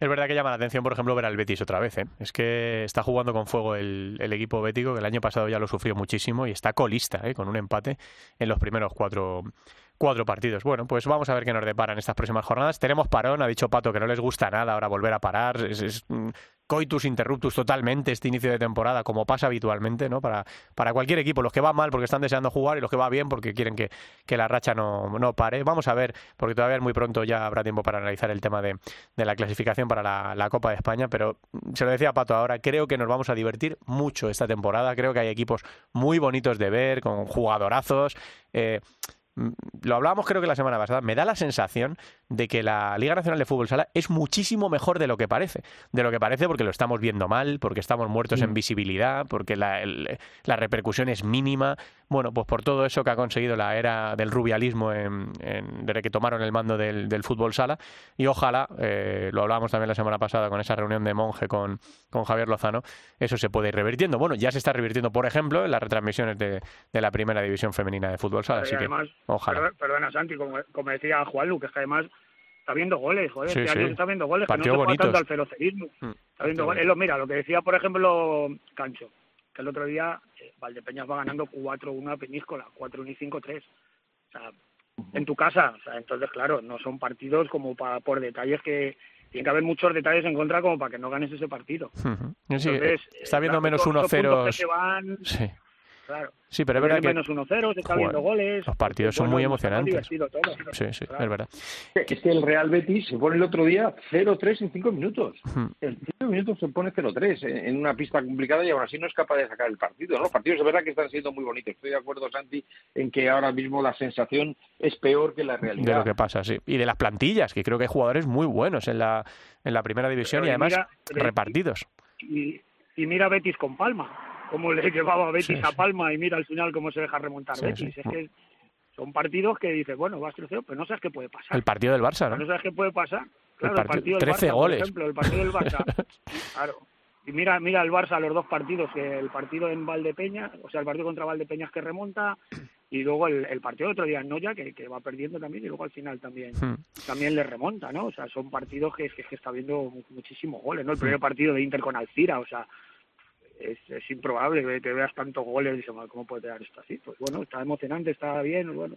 Es verdad que llama la atención, por ejemplo, ver al Betis otra vez, ¿eh? Es que está jugando con fuego el, el equipo bético, que el año pasado ya lo sufrió muchísimo y está colista, ¿eh? Con un empate en los primeros cuatro cuatro partidos. Bueno, pues vamos a ver qué nos deparan estas próximas jornadas. Tenemos parón, ha dicho Pato que no les gusta nada ahora volver a parar. Es, coitus interruptus totalmente este inicio de temporada, como pasa habitualmente, ¿no? Para, para cualquier equipo, los que va mal porque están deseando jugar y los que va bien porque quieren que, que la racha no, no pare. Vamos a ver, porque todavía es muy pronto, ya habrá tiempo para analizar el tema de, de la clasificación para la, la, Copa de España, pero se lo decía Pato ahora, creo que nos vamos a divertir mucho esta temporada, creo que hay equipos muy bonitos de ver, con jugadorazos. Eh, Mm, lo hablábamos creo que la semana pasada, me da la sensación de que la Liga Nacional de Fútbol Sala es muchísimo mejor de lo que parece. De lo que parece porque lo estamos viendo mal, porque estamos muertos en visibilidad, porque la, la, repercusión es mínima. Bueno, pues por todo eso que ha conseguido la era del rubialismo en, desde que tomaron el mando del, fútbol sala. Y ojalá, eh, lo hablábamos también la semana pasada con esa reunión de monje con, con Javier Lozano, eso se puede ir revirtiendo. Bueno, ya se está revirtiendo, por ejemplo, en las retransmisiones de, de la primera división femenina de fútbol sala. Así que, ojalá. Perdona, Santi, como, como decía Juan Lu, que además está viendo goles, joder, este año está viendo goles, que no se tanto al ferocerismo. Mm, está viendo goles. mira, lo que decía, por ejemplo, Cancho, que el otro día eh, Valdepeñas va ganando 4-1 a Peñíscola, 4-1 y 5-3. O sea, en tu casa, o sea, entonces, claro, no son partidos como para, por detalles que, tiene que haber muchos detalles en contra como para que no ganes ese partido. Entonces, está viendo menos 1-0. Sí. Claro. Sí, pero es verdad que. menos 1-0, se está viendo goles. Los partidos son muy emocionantes. sí, sí, es verdad. Es que el Real Betis se pone el otro día 0-3 en 5 minutos. En 5 minutos se pone 0-3 en una pista complicada y aún así no es capaz de sacar el partido. ¿no? Los partidos es verdad que están siendo muy bonitos. Estoy de acuerdo, Santi, en que ahora mismo la sensación es peor que la realidad. De lo que pasa, sí. Y de las plantillas, que creo que hay jugadores muy buenos en la, en la primera división y además repartidos. Y, y mira Betis con Palma cómo le [laughs] llevaba Betis a Palma y mira al final cómo se deja remontar Betis. Es que son partidos que dices, bueno, vas 3 pero no sabes qué puede pasar. El partido del Barça, ¿no? No sabes qué puede pasar. Claro, el, partido, del 13 Barça, goles. por ejemplo, el partido del Barça. [laughs] claro. Y mira, mira el Barça los dos partidos, el partido en Valdepeña, o sea, el partido contra Valdepeñas que remonta, y luego el, el partido otro día en Noya, que, que, va perdiendo también, y luego al final también hmm. también le remonta, ¿no? O sea, son partidos que, que, que está viendo muchísimos goles, ¿no? El primer partido de Inter con Alcira, o sea, es, es improbable que veas tantos goles y dices, ¿cómo puede quedar esto así? Pues bueno, está emocionante, está bien, bueno,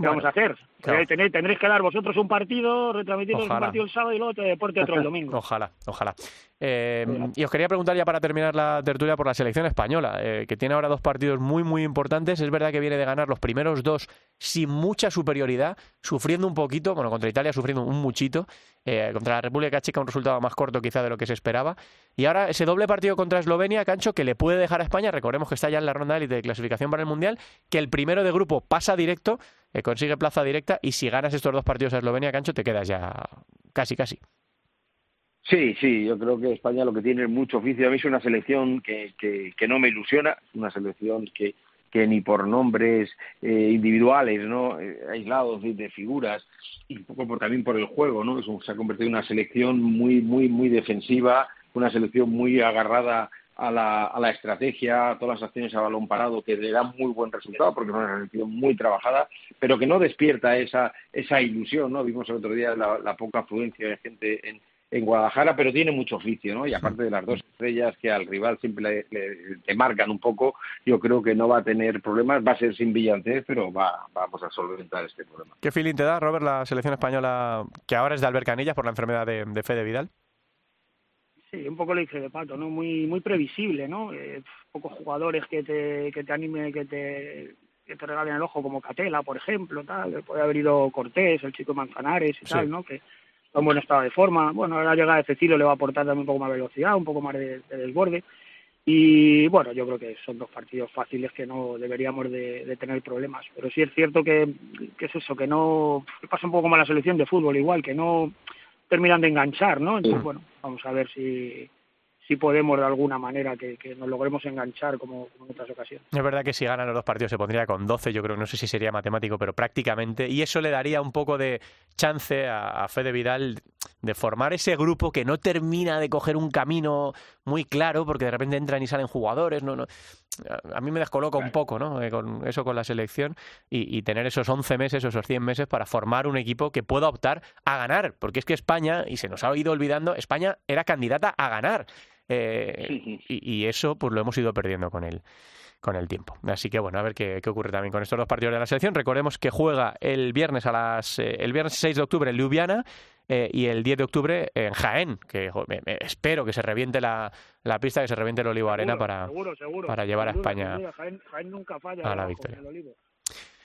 ¿Qué vamos a hacer? Tendréis, que dar vosotros un partido, retransmitir un partido el sábado y luego te deporte otro el domingo. [laughs] Ojalá, ojalá. Eh, y os quería preguntar ya para terminar la tertulia por la selección española, eh, que tiene ahora dos partidos muy, muy importantes. Es verdad que viene de ganar los primeros dos sin mucha superioridad, sufriendo un poquito, bueno, contra Italia sufriendo un muchito, eh, contra la República Checa un resultado más corto quizá de lo que se esperaba. Y ahora ese doble partido contra Eslovenia, Cancho, que le puede dejar a España, recordemos que está ya en la ronda élite de clasificación para el Mundial, que el primero de grupo pasa directo eh, consigue plaza directa y si ganas estos dos partidos a Eslovenia, Cancho, te quedas ya casi, casi. Sí, sí, yo creo que España lo que tiene es mucho oficio. A mí es una selección que, que, no me ilusiona, una selección que, que ni por nombres eh, individuales, ¿no? Eh, aislados de, figuras, y un poco por, también por el juego, ¿no? se ha convertido en una selección muy, muy, muy defensiva, una selección muy agarrada a la, a la estrategia, a todas las acciones a balón parado, que le dan muy buen resultado porque es una selección muy trabajada, pero que no despierta esa, esa ilusión, ¿no? Vimos el otro día la, poca afluencia de gente en, en Guadalajara, pero tiene mucho oficio, ¿no? Y aparte de las dos estrellas que al rival siempre le, marcan un poco, yo creo que no va a tener problemas, va a ser sin brillantez, pero va, vamos a solventar este problema. ¿Qué feeling te da, Robert, la selección española, que ahora es de Albert Canillas por la enfermedad de, de Fede Vidal? Sí, un poco le hice de pato, ¿no? Muy muy previsible, ¿no? Eh, pocos jugadores que te, que te animen, que te, que te regalen el ojo, como Catela, por ejemplo, tal. Puede haber ido Cortés, el chico Manzanares y tal, ¿no? Que está en buen estado de forma. Bueno, la llegada de Cecilio le va a aportar también un poco más velocidad, un poco más de, desborde. Y bueno, yo creo que son dos partidos fáciles que no deberíamos de, de, tener problemas. Pero sí es cierto que, que es eso, que no pasa un poco como la selección de fútbol igual, que no terminan de enganchar, ¿no? Entonces, bueno, vamos a ver si, si podemos de alguna manera que, que nos logremos enganchar como, en otras ocasiones. Es verdad que si ganan los dos partidos se pondría con 12, yo creo, no sé si sería matemático, pero prácticamente, y eso le daría un poco de chance a, a Fede Vidal de formar ese grupo que no termina de coger un camino muy claro porque de repente entran y salen jugadores. No, no. A mí me descoloca un poco ¿no? Eh, con eso con la selección y, tener esos 11 meses, esos 100 meses para formar un equipo que pueda optar a ganar. Porque es que España, y se nos ha ido olvidando, España era candidata a ganar. Eh, y, eso pues lo hemos ido perdiendo con él con el tiempo. Así que bueno, a ver qué, ocurre también con estos dos partidos de la selección. Recordemos que juega el viernes a las eh, el viernes 6 de octubre en Ljubljana eh, y el 10 de octubre en Jaén, que espero que se reviente la, la, pista, que se reviente el Olivo Arena para, para llevar a España a la victoria.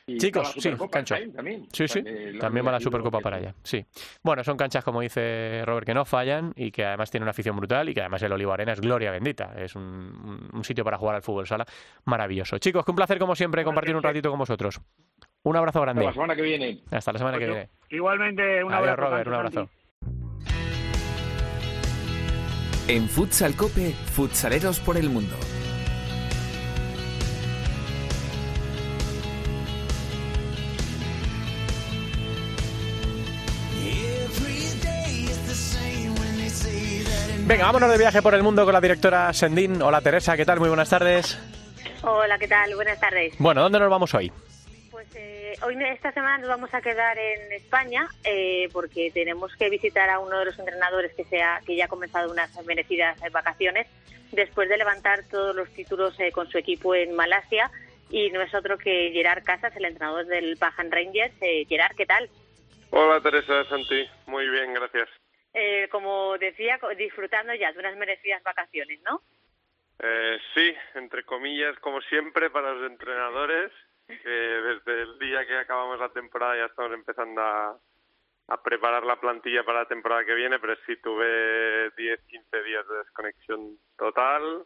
Chicos, sí, cancha. También, sí, sí, también, va la Supercopa para allá. Sí. Bueno, son canchas, como dice Robert, que no fallan y que además tienen una afición brutal y que además el Olivo Arena es gloria bendita. Es un, sitio para jugar al fútbol sala maravilloso. Chicos, que un placer, como siempre, compartir un ratito con vosotros. Un abrazo grande. Hasta la semana que viene. Hasta la semana que viene. Igualmente, un abrazo. Robert, un abrazo. En Futsal Cope, futsaleros por el mundo. Venga, vámonos de viaje por el mundo con la directora Sendín. Hola Teresa, ¿qué tal? Muy buenas tardes. Hola, ¿qué tal? Buenas tardes. Bueno, ¿dónde nos vamos hoy? Pues eh, hoy, esta semana, nos vamos a quedar en España eh, porque tenemos que visitar a uno de los entrenadores que, sea, que ya ha comenzado unas merecidas vacaciones después de levantar todos los títulos eh, con su equipo en Malasia. Y no es otro que Gerard Casas, el entrenador del Pajan Rangers. Gerard, ¿qué tal? Hola Teresa, Santi. Muy bien, gracias eh, como decía, disfrutando ya de unas merecidas vacaciones, ¿no? Eh, sí, entre comillas, como siempre, para los entrenadores, que desde el día que acabamos la temporada ya estamos empezando a, preparar la plantilla para la temporada que viene, pero sí tuve 10, 15 días de desconexión total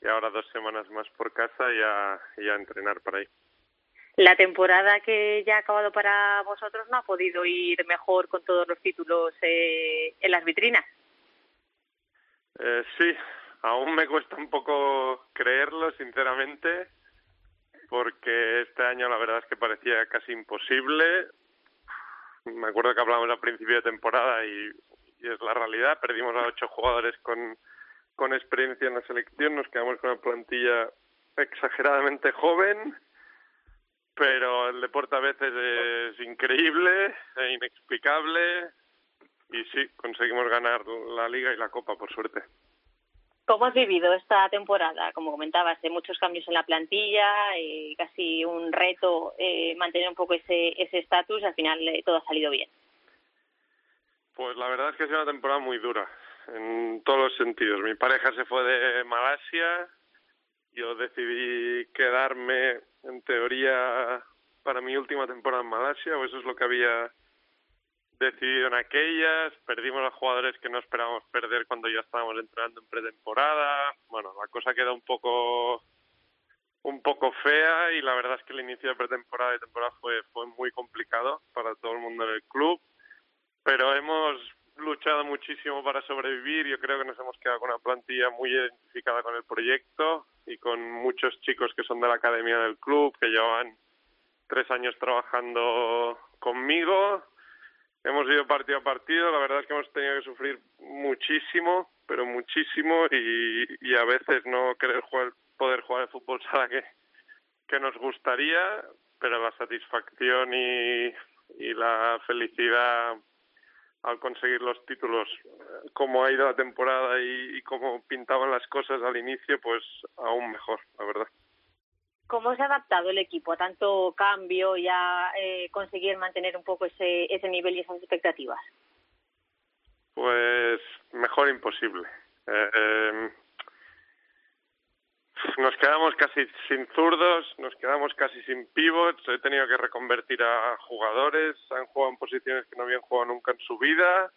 y ahora dos semanas más por casa y a, y a entrenar por ahí. La temporada que ya ha acabado para vosotros no ha podido ir mejor con todos los títulos eh, en las vitrinas. Eh, sí, aún me cuesta un poco creerlo, sinceramente, porque este año la verdad es que parecía casi imposible. Me acuerdo que hablamos al principio de temporada y, y es la realidad. Perdimos a ocho jugadores con, con experiencia en la selección, nos quedamos con una plantilla exageradamente joven pero el deporte a veces es increíble e inexplicable y sí, conseguimos ganar la liga y la copa, por suerte. ¿Cómo has vivido esta temporada? Como comentabas, hay muchos cambios en la plantilla, y casi un reto eh, mantener un poco ese estatus, al final eh, todo ha salido bien. Pues la verdad es que ha sido una temporada muy dura, en todos los sentidos. Mi pareja se fue de Malasia, yo decidí quedarme en teoría para mi última temporada en Malasia, o eso es lo que había decidido en aquellas, perdimos a jugadores que no esperábamos perder cuando ya estábamos entrenando en pretemporada, bueno, la cosa queda un poco un poco fea y la verdad es que el inicio de pretemporada y temporada fue fue muy complicado para todo el mundo en el club, pero hemos luchado muchísimo para sobrevivir, yo creo que nos hemos quedado con una plantilla muy identificada con el proyecto, y con muchos chicos que son de la academia del club, que llevan tres años trabajando conmigo. Hemos ido partido a partido, la verdad es que hemos tenido que sufrir muchísimo, pero muchísimo, y, a veces no querer jugar, poder jugar el fútbol sala que, que nos gustaría, pero la satisfacción y, y la felicidad al conseguir los títulos, como ha ido la temporada y, cómo pintaban las cosas al inicio, pues aún mejor, la verdad. ¿Cómo se ha adaptado el equipo a tanto cambio y a eh, conseguir mantener un poco ese, ese nivel y esas expectativas? Pues mejor imposible. Eh, em, nos quedamos casi sin zurdos, nos quedamos casi sin pivots, he tenido que reconvertir a jugadores, han jugado en posiciones que no habían jugado nunca en su vida,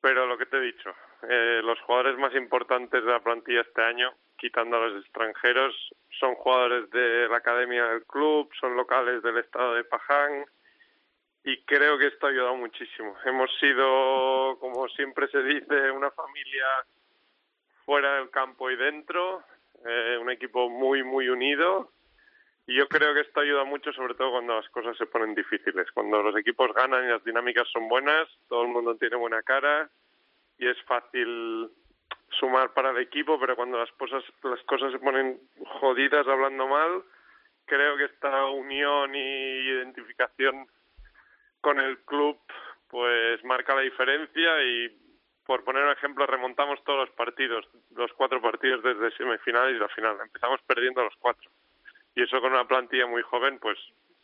pero lo que te he dicho, eh, los jugadores más importantes de la plantilla este año, quitando a los extranjeros, son jugadores de la academia del club, son locales del estado de Pajang y creo que esto ha ayudado muchísimo. Hemos sido, como siempre se dice, una familia fuera del campo y dentro, eh, un equipo muy, muy unido Y yo creo que esto ayuda mucho, sobre todo cuando las cosas se ponen difíciles. Cuando los equipos ganan y las dinámicas son buenas, todo el mundo tiene buena cara y es fácil sumar para el equipo, pero cuando las cosas, las cosas se ponen jodidas hablando mal, creo que esta unión y identificación con el club pues marca la diferencia y por poner un ejemplo remontamos todos los partidos, los cuatro partidos desde semifinales y la final, empezamos perdiendo los cuatro y eso con una plantilla muy joven pues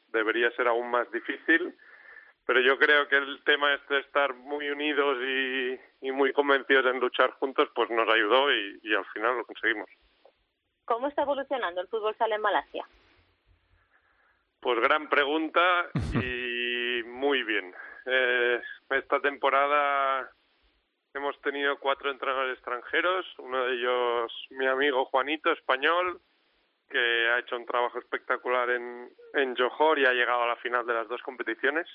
debería ser aún más difícil pero yo creo que el tema este de estar muy unidos y, muy convencidos en luchar juntos pues nos ayudó y, y al final lo conseguimos. ¿Cómo está evolucionando el fútbol sala en Malasia? Pues gran pregunta [laughs] y muy bien. Eh, esta temporada hemos tenido cuatro entrenadores extranjeros, uno de ellos mi amigo Juanito, español, que ha hecho un trabajo espectacular en, en Johor y ha llegado a la final de las dos competiciones.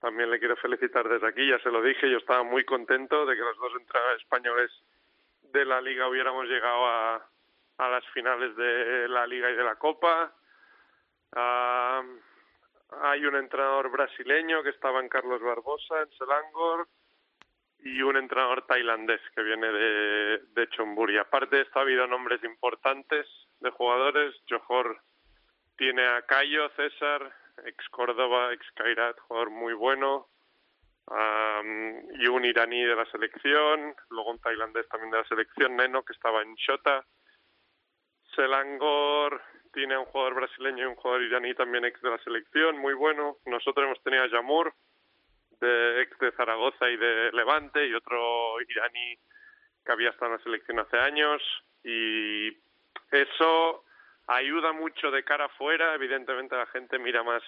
También le quiero felicitar desde aquí, ya se lo dije, yo estaba muy contento de que los dos entrenadores españoles de la liga hubiéramos llegado a, a las finales de la liga y de la copa Uh, hay un entrenador brasileño que estaba en Carlos Barbosa, en Selangor, y un entrenador tailandés que viene de, de Chonburi. Aparte de esto ha habido nombres importantes de jugadores. Johor tiene a Cayo César, ex Córdoba, ex Kairat, jugador muy bueno. Y un iraní de la selección, luego un tailandés también de la selección, Neno, que estaba en Shota. Selangor tiene un jugador brasileño y un jugador iraní también ex de la selección, muy bueno. Nosotros hemos tenido a Yamur, de ex de Zaragoza y de Levante, y otro iraní que había estado en la selección hace años. Y eso ayuda mucho de cara afuera. Evidentemente la gente mira más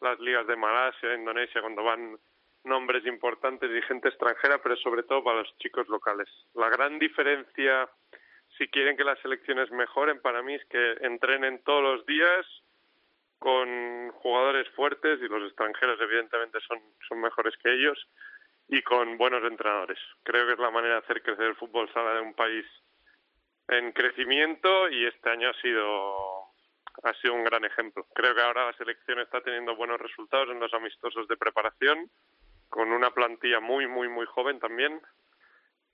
las ligas de Malasia, Indonesia, cuando van nombres importantes y gente extranjera, pero sobre todo para los chicos locales. La gran diferencia si quieren que las selecciones mejoren, para mí es que entrenen todos los días con jugadores fuertes y los extranjeros evidentemente son, son mejores que ellos y con buenos entrenadores. Creo que es la manera de hacer crecer el fútbol sala de un país en crecimiento y este año ha sido ha sido un gran ejemplo. Creo que ahora la selección está teniendo buenos resultados en los amistosos de preparación con una plantilla muy muy muy joven también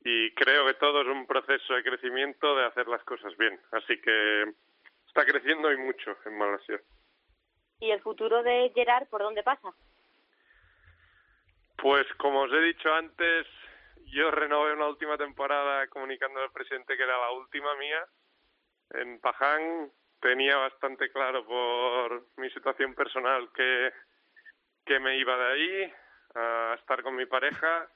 y creo que todo es un proceso de crecimiento de hacer las cosas bien. Así que está creciendo y mucho en Malasia. ¿Y el futuro de Gerard por dónde pasa? Pues como os he dicho antes, yo renové una última temporada comunicando al presidente que era la última mía. En Paján tenía bastante claro por mi situación personal que, que me iba de ahí a estar con mi pareja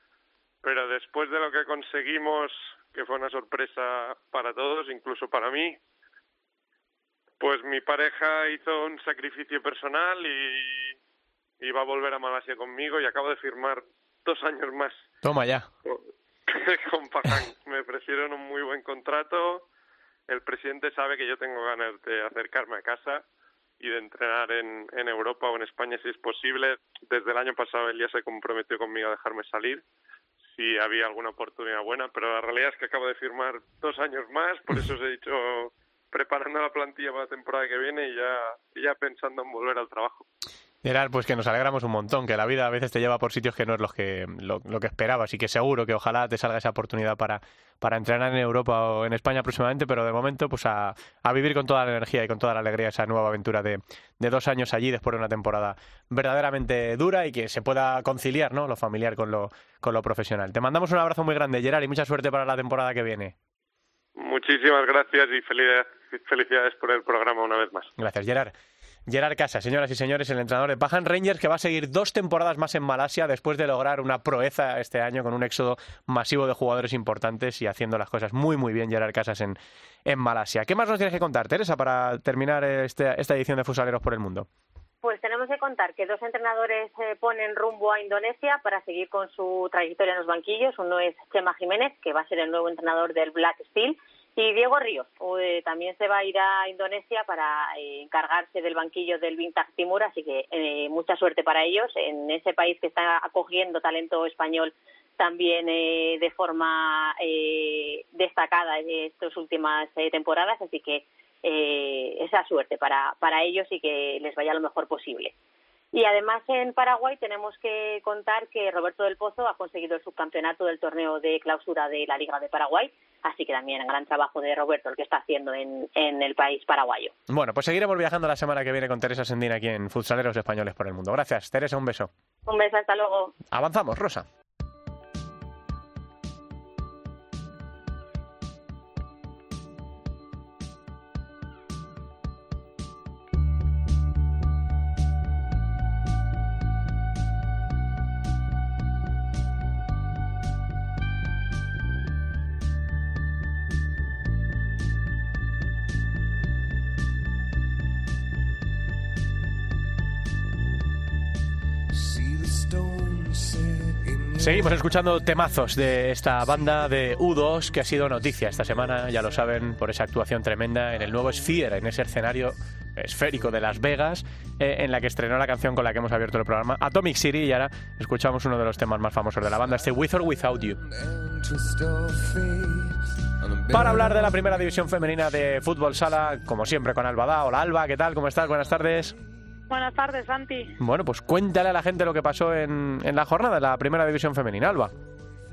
pero después de lo que conseguimos, que fue una sorpresa para todos, incluso para mí, pues mi pareja hizo un sacrificio personal y iba a volver a Malasia conmigo y acabo de firmar dos años más. Toma ya. [laughs] Con Me ofrecieron un muy buen contrato. El presidente sabe que yo tengo ganas de acercarme a casa y de entrenar en, en Europa o en España si es posible. Desde el año pasado él ya se comprometió conmigo a dejarme salir si había alguna oportunidad buena, pero la realidad es que acabo de firmar dos años más, por eso os he dicho preparando la plantilla para la temporada que viene y ya, ya pensando en volver al trabajo. Gerard, pues que nos alegramos un montón, que la vida a veces te lleva por sitios que no es lo que, lo, que esperabas y que seguro que ojalá te salga esa oportunidad para, para entrenar en Europa o en España próximamente, pero de momento pues a, a vivir con toda la energía y con toda la alegría esa nueva aventura de, de, dos años allí después de una temporada verdaderamente dura y que se pueda conciliar ¿no? lo familiar con lo, con lo profesional. Te mandamos un abrazo muy grande, Gerard, y mucha suerte para la temporada que viene. Muchísimas gracias y felicidades por el programa una vez más. Gracias, Gerard. Gerard Casa, señoras y señores, el entrenador de Pajan Rangers, que va a seguir dos temporadas más en Malasia después de lograr una proeza este año con un éxodo masivo de jugadores importantes y haciendo las cosas muy, muy bien Gerard Casas en, en Malasia. ¿Qué más nos tienes que contar, Teresa, para terminar este, esta edición de Fusaleros por el Mundo? Pues tenemos que contar que dos entrenadores eh, ponen rumbo a Indonesia para seguir con su trayectoria en los banquillos. Uno es Chema Jiménez, que va a ser el nuevo entrenador del Black Steel, y Diego Ríos eh, también se va a ir a Indonesia para eh, encargarse del banquillo del Vintage Timur, así que eh, mucha suerte para ellos en ese país que está acogiendo talento español también de forma destacada en estas últimas temporadas, así que eh, esa suerte para, para ellos y que les vaya lo mejor posible. Y además en Paraguay tenemos que contar que Roberto del Pozo ha conseguido el subcampeonato del torneo de clausura de la Liga de Paraguay, así que también gran trabajo de Roberto el que está haciendo en, en el país paraguayo. Bueno, pues seguiremos viajando la semana que viene con Teresa Sendín aquí en Futsaleros Españoles por el Mundo. Gracias, Teresa, un beso. Un beso, hasta luego. Avanzamos, Rosa. Seguimos escuchando temazos de esta banda de U2 que ha sido noticia esta semana, ya lo saben, por esa actuación tremenda en el nuevo Sphere, en ese escenario esférico de Las Vegas, eh, en la que estrenó la canción con la que hemos abierto el programa, Atomic City, y ahora escuchamos uno de los temas más famosos de la banda, este With or Without You. Para hablar de la primera división femenina de fútbol sala, como siempre con Alba Hola Alba, ¿qué tal? ¿Cómo estás? Buenas tardes. Buenas tardes, Santi. Bueno, pues cuéntale a la gente lo que pasó en, en la jornada de la primera división femenina, Alba.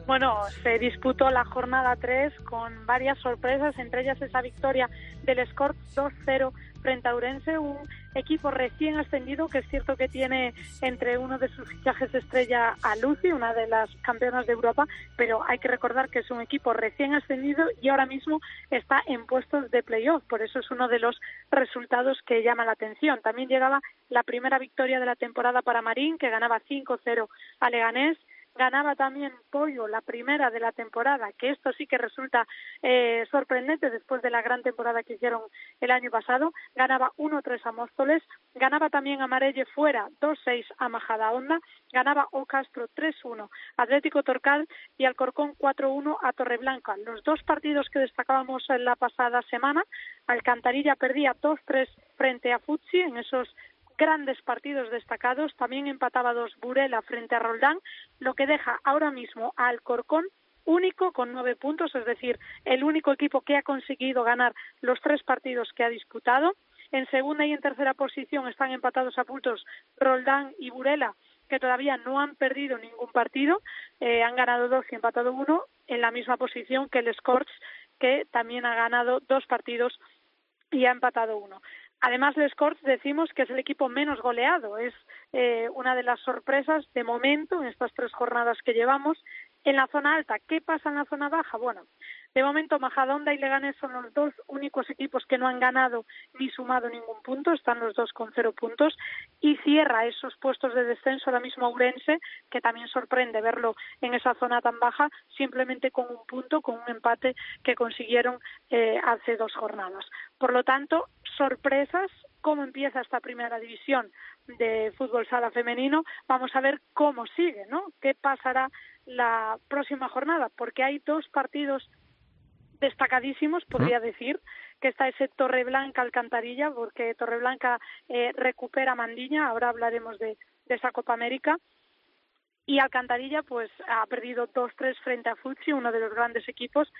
Bueno, se disputó la jornada 3 con varias sorpresas, entre ellas esa victoria del Escort 2-0 frente a Urense, un equipo recién ascendido que es cierto que tiene entre uno de sus fichajes estrella a Lucy, una de las campeonas de Europa, pero hay que recordar que es un equipo recién ascendido y ahora mismo está en puestos de playoff, por eso es uno de los resultados que llama la atención. También llegaba la primera victoria de la temporada para Marín, que ganaba 5-0 a Leganés, ganaba también Pollo la primera de la temporada, que esto sí que resulta eh, sorprendente después de la gran temporada que hicieron el año pasado, ganaba 1-3 a Móstoles, ganaba también Amarelle fuera 2-6 a Majada Honda, ganaba Ocastro 3-1 Atlético Torcal y Alcorcón 4-1 a Torreblanca. Los dos partidos que destacábamos en la pasada semana, Alcantarilla perdía 2-3 frente a Futsi en esos grandes partidos destacados. También empataba dos Burela frente a Roldán, lo que deja ahora mismo a Alcorcón único con nueve puntos, es decir, el único equipo que ha conseguido ganar los tres partidos que ha disputado. En segunda y en tercera posición están empatados a puntos Roldán y Burela, que todavía no han perdido ningún partido, eh, han ganado dos y empatado uno, en la misma posición que el Scorch, que también ha ganado dos partidos y ha empatado uno. Además, el Scorch decimos que es el equipo menos goleado. Es eh, una de las sorpresas de momento en estas tres jornadas que llevamos. En la zona alta, ¿qué pasa en la zona baja? Bueno, de momento Majadonda y Leganés son los dos únicos equipos que no han ganado ni sumado ningún punto, están los dos con cero puntos y cierra esos puestos de descenso ahora mismo Urense, que también sorprende verlo en esa zona tan baja, simplemente con un punto, con un empate que consiguieron eh, hace dos jornadas. Por lo tanto, sorpresas, cómo empieza esta primera división de fútbol sala femenino, vamos a ver cómo sigue, ¿no? ¿Qué pasará la próxima jornada? Porque hay dos partidos destacadísimos, podría decir, que está ese Torreblanca Alcantarilla, porque Torreblanca eh, recupera Mandiña, ahora hablaremos de, de, esa Copa América. Y Alcantarilla, pues, ha perdido 2-3 frente a Futsi, uno de los grandes equipos,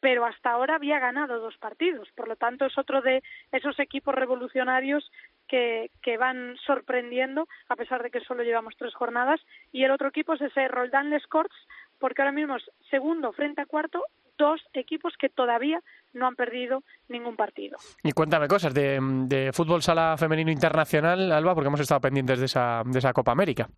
pero hasta ahora había ganado dos partidos. Por lo tanto, es otro de esos equipos revolucionarios que, que van sorprendiendo, a pesar de que solo llevamos tres jornadas. Y el otro equipo es ese Roldán Les Corts, porque ahora mismo es segundo frente a cuarto, dos equipos que todavía no han perdido ningún partido. Y cuéntame cosas de, de fútbol sala femenino internacional, Alba, porque hemos estado pendientes de esa, de esa Copa América.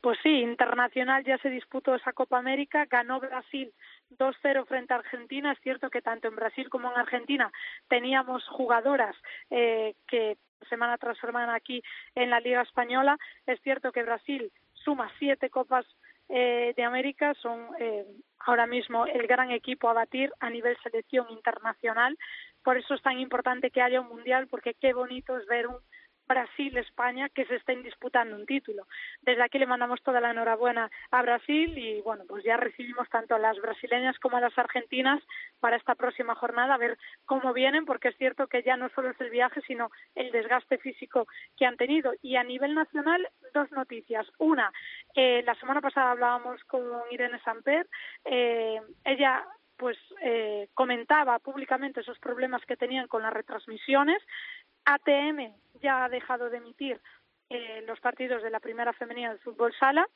Pues sí, internacional ya se disputó esa Copa América, ganó Brasil 2-0 frente a Argentina. Es cierto que tanto en Brasil como en Argentina teníamos jugadoras eh, que semana tras semana aquí en la Liga Española. Es cierto que Brasil suma siete Copas eh, de América, son eh, ahora mismo el gran equipo a batir a nivel selección internacional. Por eso es tan importante que haya un mundial, porque qué bonito es ver un Brasil-España que se estén disputando un título. Desde aquí le mandamos toda la enhorabuena a Brasil y bueno, pues ya recibimos tanto a las brasileñas como a las argentinas para esta próxima jornada, a ver cómo vienen, porque es cierto que ya no solo es el viaje, sino el desgaste físico que han tenido. Y a nivel nacional, dos noticias. Una, eh, la semana pasada hablábamos con Irene Samper, eh, ella pues eh, comentaba públicamente esos problemas que tenían con las retransmisiones. ATM ya ha dejado de emitir eh, los partidos de la primera femenina del fútbol sala.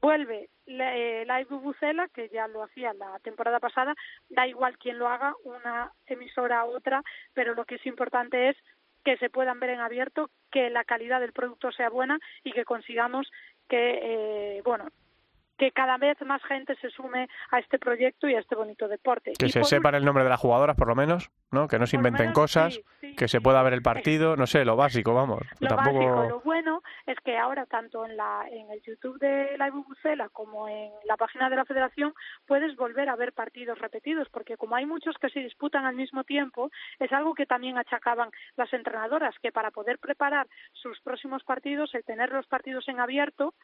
Vuelve eh, Live Bubucela, que ya lo hacía la temporada pasada. Da igual quién lo haga, una emisora u otra, pero lo que es importante es que se puedan ver en abierto, que la calidad del producto sea buena y que consigamos que, eh, bueno, que cada vez más gente se sume a este proyecto y a este bonito deporte. Que se sepan el nombre de las jugadoras, por lo menos, ¿no? Que no se inventen cosas, que se pueda ver el partido, no sé, lo básico, vamos. Lo básico, lo bueno es que ahora tanto en la en el YouTube de la Bubucela como en la página de la Federación puedes volver a ver partidos repetidos, porque como hay muchos que se disputan al mismo tiempo, es algo que también achacaban las entrenadoras, que para poder preparar sus próximos partidos, el tener los partidos en abierto,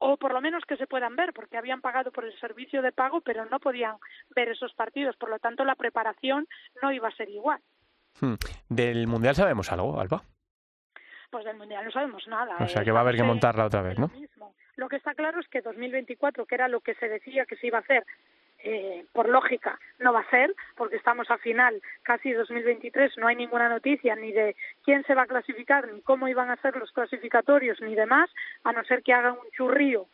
o por lo menos que se puedan ver, porque habían pagado por el servicio de pago, pero no podían ver esos partidos. Por lo tanto, la preparación no iba a ser igual. Hmm. ¿Del Mundial sabemos algo, Alba? Pues del Mundial no sabemos nada. O sea, que va a haber que montarla otra vez, ¿no? Lo que está claro es que 2024, que era lo que se decía que se iba a hacer eh, por lógica no va a ser, porque estamos a final casi 2023, no hay ninguna noticia ni de quién se va a clasificar, ni cómo iban a ser los clasificatorios, ni demás, a no ser que hagan un churrío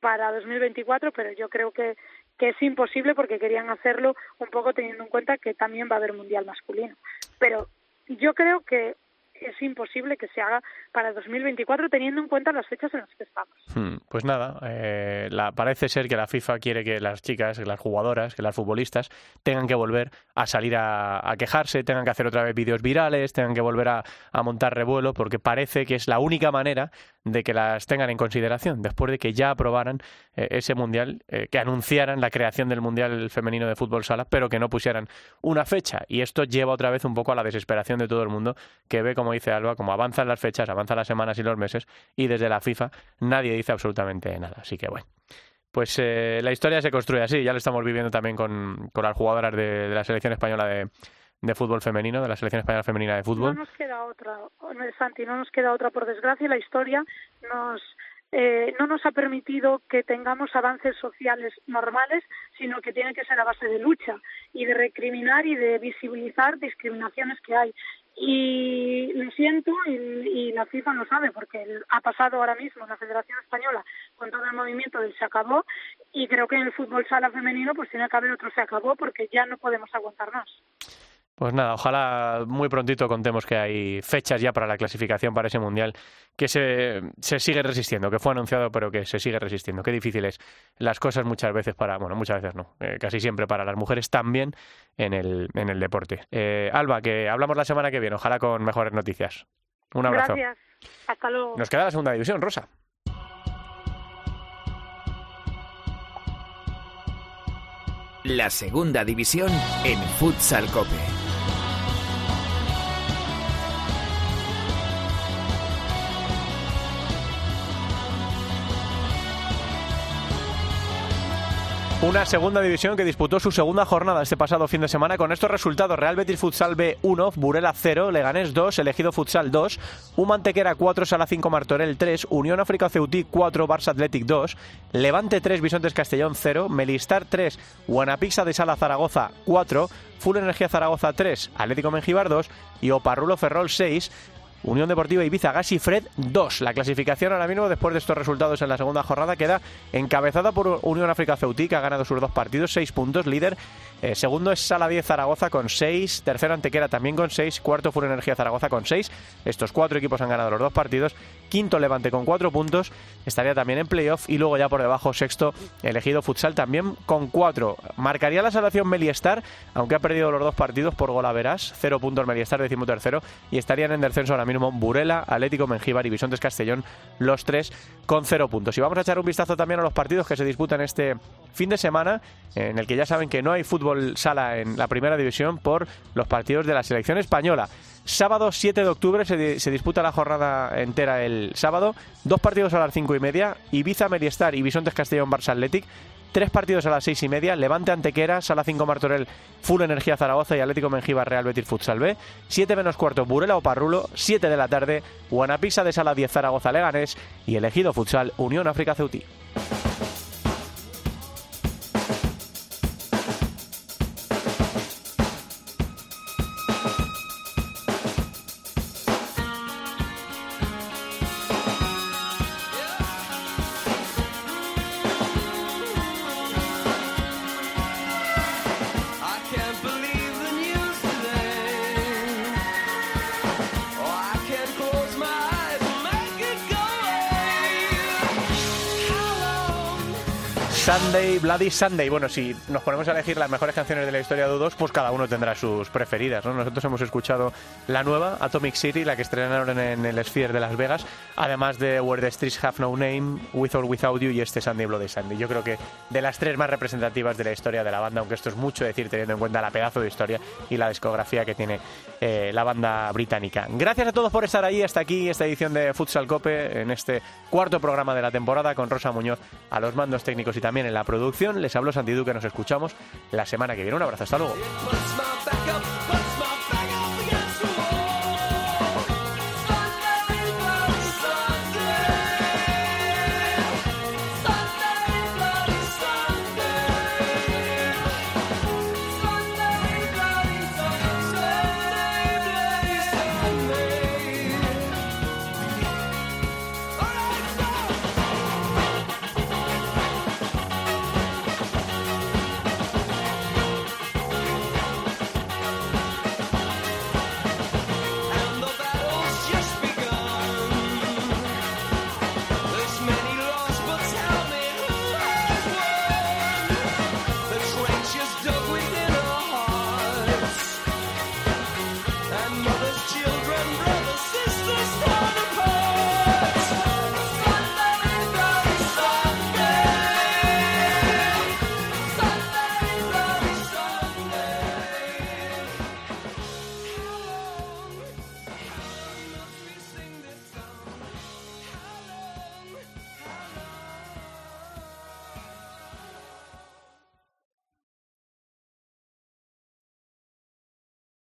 para 2024, pero yo creo que, que es imposible porque querían hacerlo un poco teniendo en cuenta que también va a haber mundial masculino. Pero yo creo que es imposible que se haga para 2024 teniendo en cuenta las fechas en las que estamos. Hmm, pues nada, eh, la, parece ser que la FIFA quiere que las chicas, que las jugadoras, que las futbolistas tengan que volver a salir a, quejarse, tengan que hacer otra vez vídeos virales, tengan que volver a, montar revuelo, porque parece que es la única manera de que las tengan en consideración, después de que ya aprobaran eh, ese mundial, eh, que anunciaran la creación del mundial femenino de fútbol sala, pero que no pusieran una fecha. Y esto lleva otra vez un poco a la desesperación de todo el mundo que ve, como dice Alba, como avanzan las fechas, avanzan las semanas y los meses, y desde la FIFA nadie dice absolutamente nada. Así que bueno. Pues eh, la historia se construye así, ya lo estamos viviendo también con, con las jugadoras de, la selección española de, de fútbol femenino, de la selección española femenina de fútbol. No nos queda otra, Santi, no nos queda otra. Por desgracia, la historia nos eh, no nos ha permitido que tengamos avances sociales normales, sino que tiene que ser a base de lucha y de recriminar y de visibilizar discriminaciones que hay. Y lo siento, y, la FIFA lo sabe, porque ha pasado ahora mismo la Federación Española con todo el movimiento del se acabó, y creo que en el fútbol sala femenino pues tiene que haber otro se acabó, porque ya no podemos aguantar más. Pues nada, ojalá muy prontito contemos que hay fechas ya para la clasificación para ese mundial, que se, se sigue resistiendo, que fue anunciado pero que se sigue resistiendo. Qué difícil es las cosas muchas veces para, bueno, muchas veces no, eh, casi siempre para las mujeres también en el, en el deporte. Eh, Alba, que hablamos la semana que viene, ojalá con mejores noticias. Un abrazo. Gracias. Hasta luego. Nos queda la segunda división, Rosa. La segunda división en Futsal Cope. Una segunda división que disputó su segunda jornada este pasado fin de semana con estos resultados. Real Betis Futsal B 1, Burela 0, Leganés 2, Elegido Futsal 2, Humantequera 4, Sala 5 Martorell 3, Unión África Ceutí 4, Barça Athletic 2, Levante 3, Bisontes Castellón 0, Melistar 3, Guanapixa de Sala Zaragoza 4, Full Energía Zaragoza 3, Atlético Mengibar 2 y Oparrulo Ferrol 6, Unión Deportiva Ibiza Gasi Fred 2. La clasificación ahora mismo, después de estos resultados en la segunda jornada, queda encabezada por Unión África Ceutí, que ha ganado sus dos partidos, 6 puntos, líder. Eh, segundo es Sala 10 Zaragoza con 6. Tercero Antequera también con 6. Cuarto Furo Energía Zaragoza con 6. Estos cuatro equipos han ganado los dos partidos. Quinto Levante con 4 puntos. Estaría también en playoff. Y luego ya por debajo, sexto, elegido Futsal también con 4. Marcaría la salvación Meliestar, aunque ha perdido los dos partidos por golaveras. 0 puntos Meliestar, tercero Y estarían en descenso ahora mismo Burela, Atlético Mengíbar y Bisontes Castellón, los tres con cero puntos. Y vamos a echar un vistazo también a los partidos que se disputan este fin de semana, en el que ya saben que no hay fútbol sala en la primera división por los partidos de la selección española. Sábado 7 de octubre se, disputa la jornada entera el sábado. Dos partidos a las cinco y media. Ibiza, Meriestar y Bisontes Castellón Barça Athletic. Tres partidos a las seis y media, Levante Antequera, Sala 5 Martorell, Full Energía Zaragoza y Atlético Mengíbar Real Betis Futsal B. 7 menos cuarto, Burela o Parrulo, 7 de la tarde, Guanapisa de Sala 10 Zaragoza Leganés y elegido Futsal Unión África Ceutí. Bloody Sunday. Bueno, si nos ponemos a elegir las mejores canciones de la historia de U2, pues cada uno tendrá sus preferidas, ¿no? Nosotros hemos escuchado la nueva, Atomic City, la que estrenaron en el Sphere de Las Vegas, además de Where the Streets Have No Name, With or Without You y este Sunday, Bloody Sunday. Yo creo que de las tres más representativas de la historia de la banda, aunque esto es mucho decir teniendo en cuenta la pedazo de historia y la discografía que tiene eh, la banda británica. Gracias a todos por estar ahí, hasta aquí esta edición de Futsal Cope, en este cuarto programa de la temporada con Rosa Muñoz a los mandos técnicos y también en la Les hablo Santi Duque, nos escuchamos la semana que viene. Un abrazo, hasta luego.